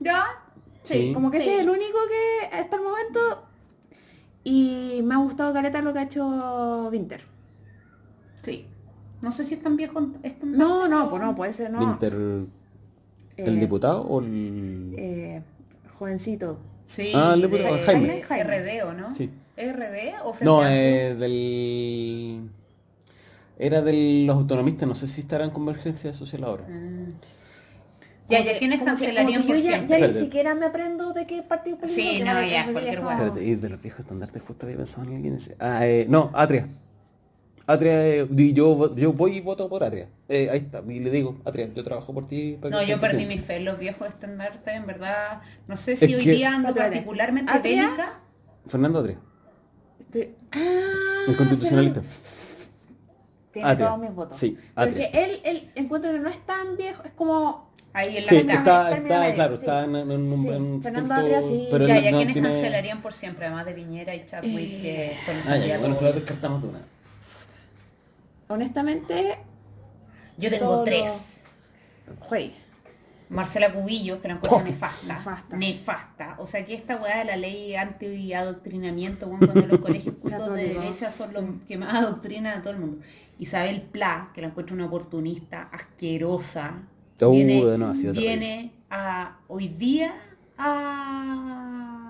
¿Ya? Sí. Como que Sí. ese es el único que hasta el momento y me ha gustado caleta lo que ha hecho Winter. Sí. No sé si es tan viejo. Es tan No, no, pues no, puede ser, no. Winter, ¿el Eh, diputado o el...? eh, jovencito. Sí. Ah, el diputado, de- Jaime. Jaime. RD, ¿o no? Sí. ¿RD o Frente No, eh, del... Era de los autonomistas, no sé si estará en convergencia social ahora. Ah. Ya, ya, que- ¿quiénes como que- cancelarían como que por yo ya, ni siquiera me aprendo de qué partido político. Sí, no, ya, cualquier. Espérate, y de los viejos estandartes justo había pensado en alguien ese. Ah, eh, no, Atria. Atria, eh, yo, vo- yo voy y voto por Atria. Eh, ahí está, y le digo, Atria, yo trabajo por ti. para No, yo perdí mi fe en los viejos estandartes, en verdad. No sé si Es hoy que- día ando particularmente ¿Atria? bélica. Fernando Atria, Estoy- Ah, el constitucionalista. Tiene Atria. todos mis votos. Sí, Porque él, él encuentro que no es tan viejo, es como Ahí en la Sí, mitad. está, claro, sí. está en, en Sí, en un Fernando Atria sí. pero ya, ya, no ¿quiénes tiene- cancelarían por siempre? Además de Piñera y Chadwick, que son los Ah, ya, bueno, descartamos de una. Honestamente Yo tengo Todo- tres. Güey, Marcela Cubillo, que la encuentro Oh, nefasta, nefasta. nefasta. O sea, que esta weá de la ley anti-adoctrinamiento, bueno, cuando los colegios públicos de derecha son los que más adoctrinan a todo el mundo. Isabel Pla, que la encuentro una oportunista asquerosa, Uh, viene, no, viene a hoy día a,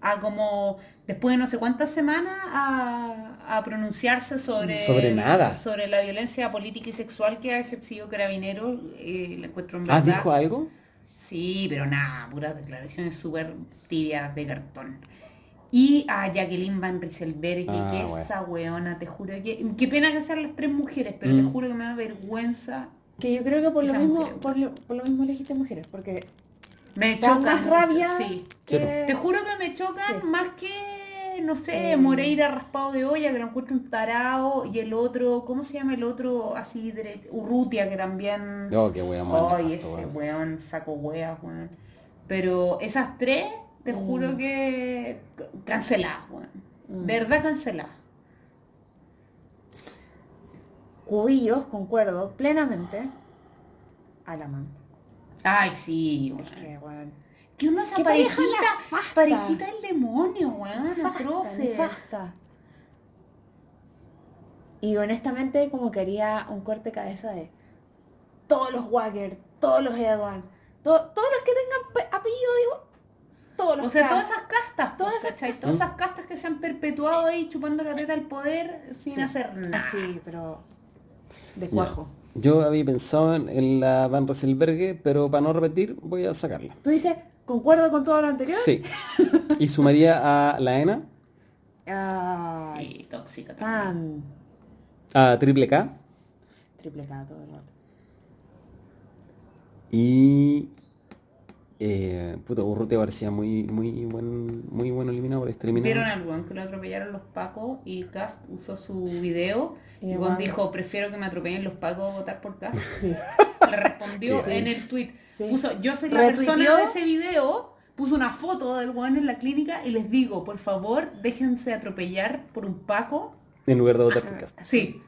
a como después de no sé cuántas semanas a, a pronunciarse sobre Sobre nada. sobre la violencia política y sexual que ha ejercido Carabineros eh, la encuentro en ¿Ah, verdad dijo algo? sí pero nada puras declaraciones súper tibias de cartón y a Jacqueline Van Rieselberghe, Ah, que bueno. esa weona, te juro que... Qué pena que sean las tres mujeres, pero te Mm. juro que me da vergüenza que yo creo que por lo mismo, mujer. por lo, por lo mismo elegiste mujeres, porque Me chocan más mucho, rabia sí. que... Te juro que me chocan Sí. más que, no sé, Eh. Moreira raspado de olla, que lo encuentro un tarao, y el otro, ¿cómo se llama el otro? Así, dere- Urrutia, que también... Oh, qué wea más Ay, nefasto, ese weón. weón saco weas, weón. Pero esas tres, te juro que canceladas, weón. Mm. ¿Verdad canceladas? Cubillos, concuerdo plenamente. Alaman. Ay, sí, Es weón. que, weón, ¿Qué onda esa Qué pareja parejita? Parejita del demonio, weón. nefasta. Y honestamente como que haría un corte cabeza de todos los Walker, todos los Edward, to- todos los que tengan pe- apellido, digo, todos los O sea, todas esas castas, Todas todas, esas todas esas castas que se han perpetuado ahí chupando la teta al poder sin Sí. hacer nada. Así, pero de cuajo. Yo había pensado en, en la Van Rieselberghe, pero para no repetir, voy a sacarla. Tú dices, ¿concuerdo con todo lo anterior? Sí. Y sumaría a la ENA, Ay, Sí, tóxica también. tan a Triple K triple K todo el rato. y... Eh, puta, Urrutia parecía muy, muy buen, muy bueno eliminado por este Vieron eliminado. al weón que lo atropellaron los pacos y Cast usó su video Y Juan dijo, prefiero que me atropellen los pacos a votar por Cast. Sí. Le respondió Sí. en el tweet. Sí. Puso, yo soy la Retuiteó. persona de ese video, puso una foto del weón en la clínica y les digo, por favor, déjense atropellar por un paco. En lugar de votar por Cast. Sí,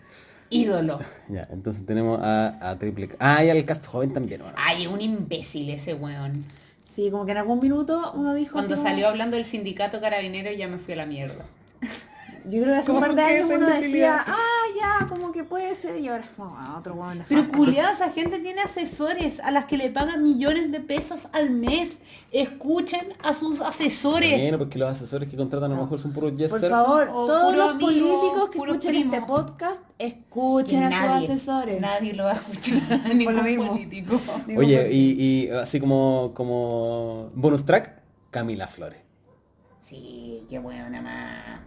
ídolo. Ya, entonces tenemos a, a Triple K. Ah, y al cast joven también. bueno. Ay, un imbécil ese weón. Sí, como que en algún minuto uno dijo Cuando como- salió hablando del sindicato carabinero ya me fui a la mierda. Yo creo que hace un ¿Cómo par de años uno decía, ah, ya, como que puede ser, y ahora, oh, ah, otro weón. Pero culiada, esa gente tiene asesores a las que le pagan millones de pesos al mes. Escuchen a sus asesores. Bueno, porque los asesores que contratan a lo mejor son puros Por yesers. favor, o todos los amigo, políticos que puro escuchen primo. este podcast, escuchen a nadie, sus asesores. nadie lo va a escuchar, ningún lo mismo. político. Oye, y, y así como, como bonus track, Camila Flores. Sí, qué buena más.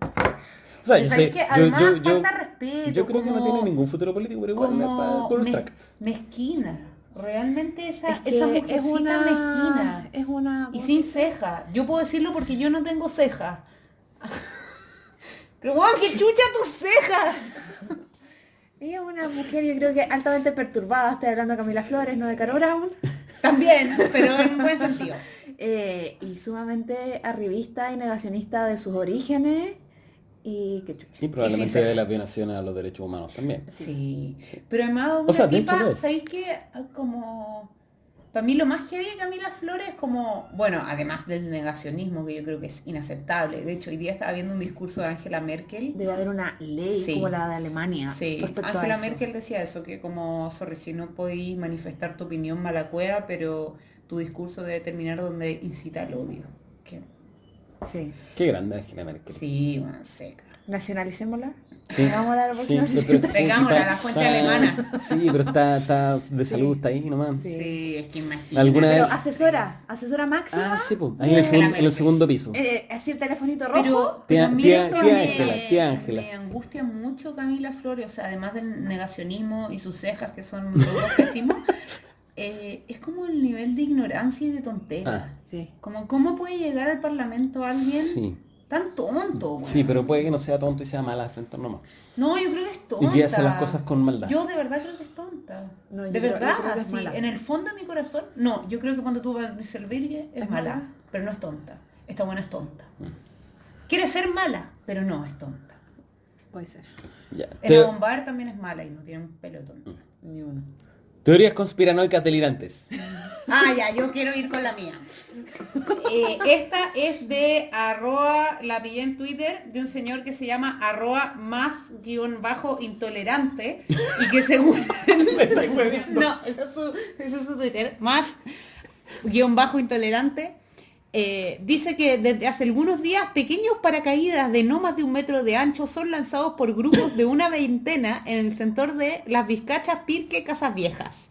O sea, yo ¿Sabes sé, yo, Además, yo, yo, falta respeto. yo creo que no tiene ningún futuro político, pero igual es para bonus track. mezquina. Realmente esa, es que esa es mujercita una mezquina. Es una... Y sin ceja. Yo puedo decirlo porque yo no tengo ceja. Pero bueno, que chucha tus cejas. Ella es una mujer, yo creo que altamente perturbada. Estoy hablando de Camila Flores, no de Caro Brown. También, pero en buen sentido. Eh, y sumamente arribista y negacionista de sus orígenes. Y que chucha. Y probablemente de la violación a los derechos humanos también. Sí. Pero además O una sea, de tipa. ¿sabéis qué? Como... Para mí lo más heavy de Camila Flores como, bueno, además del negacionismo que yo creo que es inaceptable. De hecho, hoy día estaba viendo un discurso de Angela Merkel. Debe haber una ley Sí. como la de Alemania. Sí, respecto a Angela eso. Merkel decía eso, que como, sorry, si no podéis manifestar tu opinión mala cueva, pero tu discurso debe terminar donde incita al odio. Sí. Qué grande Angela Merkel. sí, bueno, seca. Nacionalicémosla. Sí. Hagámosla a la Sí, próxima sí, pero- Traigámosla, está- la fuente está- alemana. Sí, pero está, está de salud, está ahí nomás. Sí. Sí, es que imagina. ¿Alguna Pero vez- asesora, asesora máxima. Ah, sí, pues. Ahí en el, Angela segun- en el Merkel. segundo piso. Eh, así el telefonito rojo. Pero, Tía- pero miren tía- que tía me- Ángela, tía Ángela. Me angustia mucho Camila Flores, o sea, además del negacionismo y sus cejas que son pésimos, eh, es como el nivel de ignorancia y de tontera. Ah. Sí. Como cómo puede llegar al parlamento alguien Sí. tan tonto, weón? Sí, pero puede que no sea tonto y sea mala frente nomás. No, yo creo que es tonta. Y que hace las cosas con maldad. Yo de verdad creo que es tonta. No, yo de creo- verdad, mala. en el fondo de mi corazón, no, yo creo que cuando tú vas a Rieselberghe es, ¿Es mala, mala? pero no es tonta. Esta buena es tonta. Mm. Quiere ser mala, pero no es tonta. Puede ser. Ya. En Te- Bombar también es mala y no tiene un pelo de tonta. Ni uno. Teorías conspiranoicas delirantes. Ah, ya, yo quiero ir con la mía. Eh, esta es de arroba, la pillé en Twitter, de un señor que se llama arroba más guion bajo intolerante y que según... no, ese es, su, ese es su Twitter, más guion bajo intolerante. Eh, dice que desde hace algunos días pequeños paracaídas de no más de un metro de ancho son lanzados por grupos de una veintena en el sector de las Vizcachas, Pirque, Casas Viejas.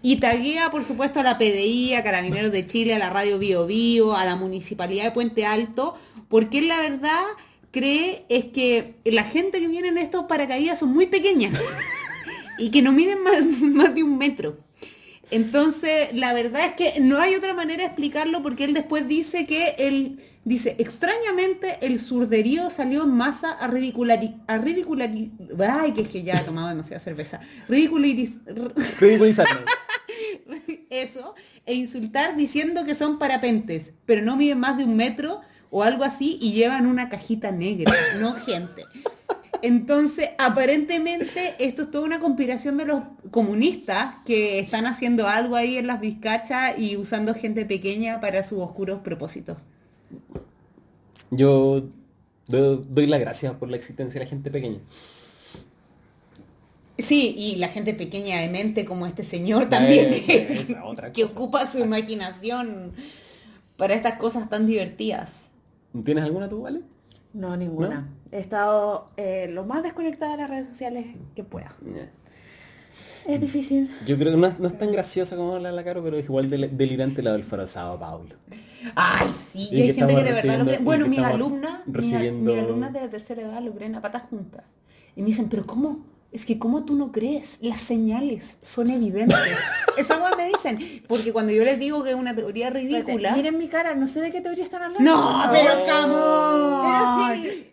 Y taguea, por supuesto, a la PDI, a Carabineros de Chile, a la Radio Bio Bio, a la Municipalidad de Puente Alto, porque la verdad cree es que la gente que viene en estos paracaídas son muy pequeñas y que no miden más, más de un metro. Entonces, la verdad es que no hay otra manera de explicarlo porque él después dice que él dice, extrañamente el surderío salió en masa a ridiculari... a ridiculari... Ay, que es que ya he tomado demasiada cerveza. Ridiculariz... Ridiculizarme. Eso, e insultar diciendo que son parapentes, pero no miden más de un metro o algo así y llevan una cajita negra, no gente. Entonces, aparentemente, esto es toda una conspiración de los comunistas que están haciendo algo ahí en las vizcachas y usando gente pequeña para sus oscuros propósitos. Yo do- doy las gracias por la existencia de la gente pequeña. Sí, y la gente pequeña de mente como este señor también, Eh, que, esa otra que cosa. ocupa su imaginación para estas cosas tan divertidas. ¿Tienes alguna tú, vale? No, ninguna. He estado eh, lo más desconectada de las redes sociales que pueda. Es difícil. Yo creo que no, es- no es tan graciosa como la, la Caro, pero es igual del- delirante la del farasado Pablo. Ay, sí, Y hay que gente que de verdad lo cree. Bueno, mis alumnas, mis alumnas de la tercera edad lo creen a patas juntas. Y me dicen, pero ¿cómo? Es que ¿cómo tú no crees? Las señales son evidentes. Esa hueá me dicen. Porque cuando yo les digo que es una teoría ridícula... Miren mi cara, no sé de qué teoría están hablando. No, pero come on. Pero sí.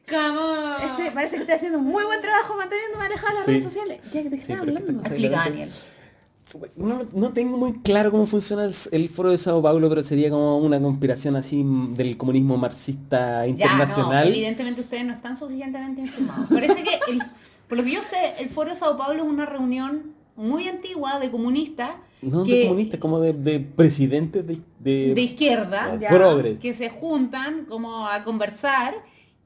Este, parece que estoy haciendo un muy buen trabajo manteniéndome alejada de las Sí. redes sociales. ¿Ya, ¿De qué Sí, hablando? Explica, Daniel. No, no tengo muy claro cómo funciona el, el foro de Sao Paulo, pero sería como una conspiración así del comunismo marxista Ya, no, internacional. evidentemente ustedes no están suficientemente informados. Parece que, el- por lo que yo sé, el Foro de Sao Paulo es una reunión muy antigua de comunistas no que- de comunistas, como de, de presidentes de, de, de izquierda Ya. que se juntan como a conversar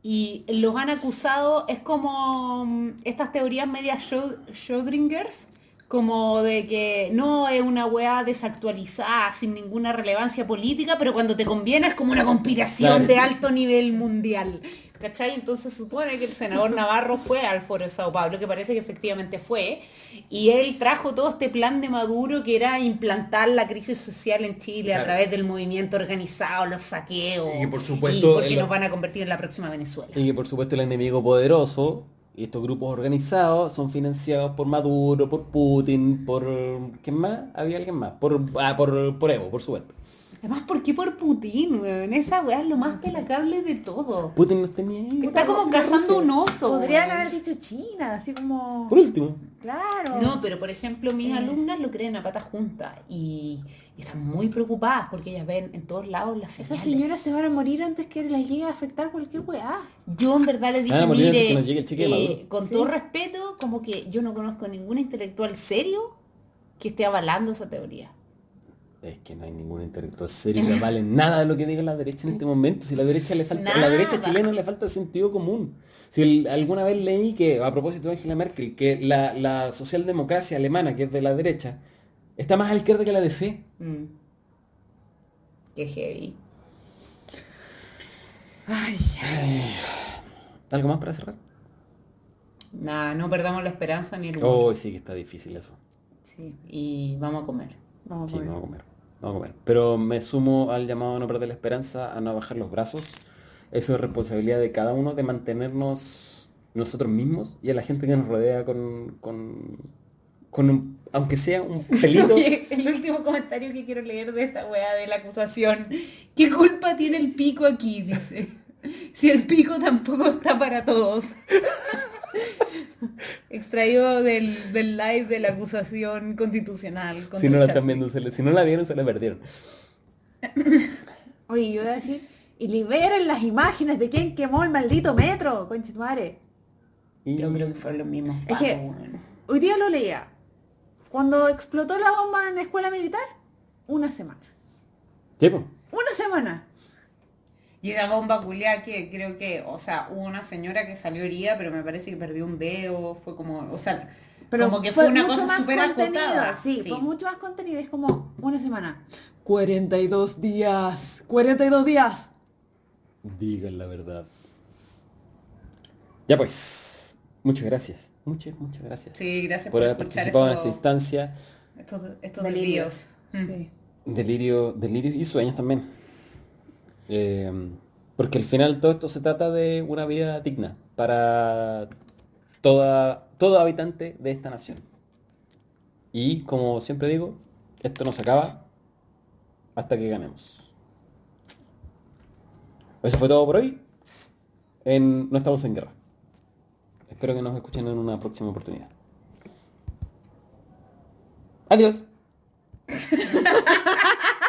y los han acusado, es como mm, estas teorías Schrö- Schrödingers, como de que no es una weá desactualizada, sin ninguna relevancia política, pero cuando te conviene es como una conspiración Claro. de alto nivel mundial. ¿Cachai? Entonces supone que el senador Navarro fue al Foro de Sao Paulo, que parece que efectivamente fue, y él trajo todo este plan de Maduro que era implantar la crisis social en Chile a través del movimiento organizado, los saqueos, Y que por supuesto y porque el- nos van a convertir en la próxima Venezuela. Y que por supuesto el enemigo poderoso y estos grupos organizados son financiados por Maduro, por Putin, por... ¿Quién más? Había alguien más. Por, ah, por, por Evo, por supuesto. Además, ¿por qué por Putin, weón? Esa weá es lo más pelacable de todo. Putin no tenía ahí. Está como cazando un oso. Podrían haber dicho China, así como... Por último. Claro. No, pero por ejemplo, mis Eh. alumnas lo creen a patas juntas y, y están muy preocupadas porque ellas ven en todos lados las Esas señales. señoras se van a morir antes que les llegue a afectar cualquier weá. Yo en verdad les dije, mire, llegue eh, Maduro". con Sí. todo respeto, como que yo no conozco ningún intelectual serio que esté avalando esa teoría. Es que no hay ningún intelectual serio que vale nada de lo que diga la derecha en este momento. Si la derecha le falta, a la derecha chilena le falta sentido común. Si el- alguna vez leí que, a propósito de Angela Merkel, que la, la socialdemocracia alemana, que es de la derecha, está más a la izquierda que la DC. Mm. Qué heavy. Ay, ¿Algo más para cerrar? Nada, no perdamos la esperanza ni el humor. Oh, sí que está difícil eso. Sí, y vamos a comer. vamos a Sí, poner. vamos a comer. Vamos a comer. Pero me sumo al llamado a no perder la esperanza, a no bajar los brazos. Eso es responsabilidad de cada uno de mantenernos nosotros mismos y a la gente que nos rodea con, con, con un- aunque sea un pelito. Oye, el último comentario que quiero leer de esta weá de la acusación. ¿Qué culpa tiene el pico aquí? Dice. Si el pico tampoco está para todos. Extraído del, del live de la acusación constitucional. si no la están viendo, se le- si no la vieron, se la perdieron. Oye, yo voy a decir, y liberen las imágenes de quién quemó el maldito metro, conchetumare. Y Yo creo que fueron los mismos. Es que- pacos, weón. Hoy día lo leía. Cuando explotó la bomba en la escuela militar, una semana. Sí, po. Una semana. Y esa bomba culiá que creo que, o sea, hubo una señora que salió herida, pero me parece que perdió un dedo, fue como, o sea, Pero como que fue, una mucho cosa más súper contenido, acotada. Sí, fue mucho más contenido. Es como una semana. 42 días. 42 días. Digan la verdad. Ya pues, muchas gracias. Muchas, muchas gracias. Sí, gracias por por, haber participado en esta instancia. estos, estos Delirios. delirios. Mm. Sí. Delirio, delirio y sueños también. Eh, porque al final todo esto se trata de una vida digna para toda, todo habitante de esta nación. Y como siempre digo, esto no se acaba hasta que ganemos. Eso fue todo por hoy. No estamos en guerra. Espero que nos escuchen en una próxima oportunidad. Adiós.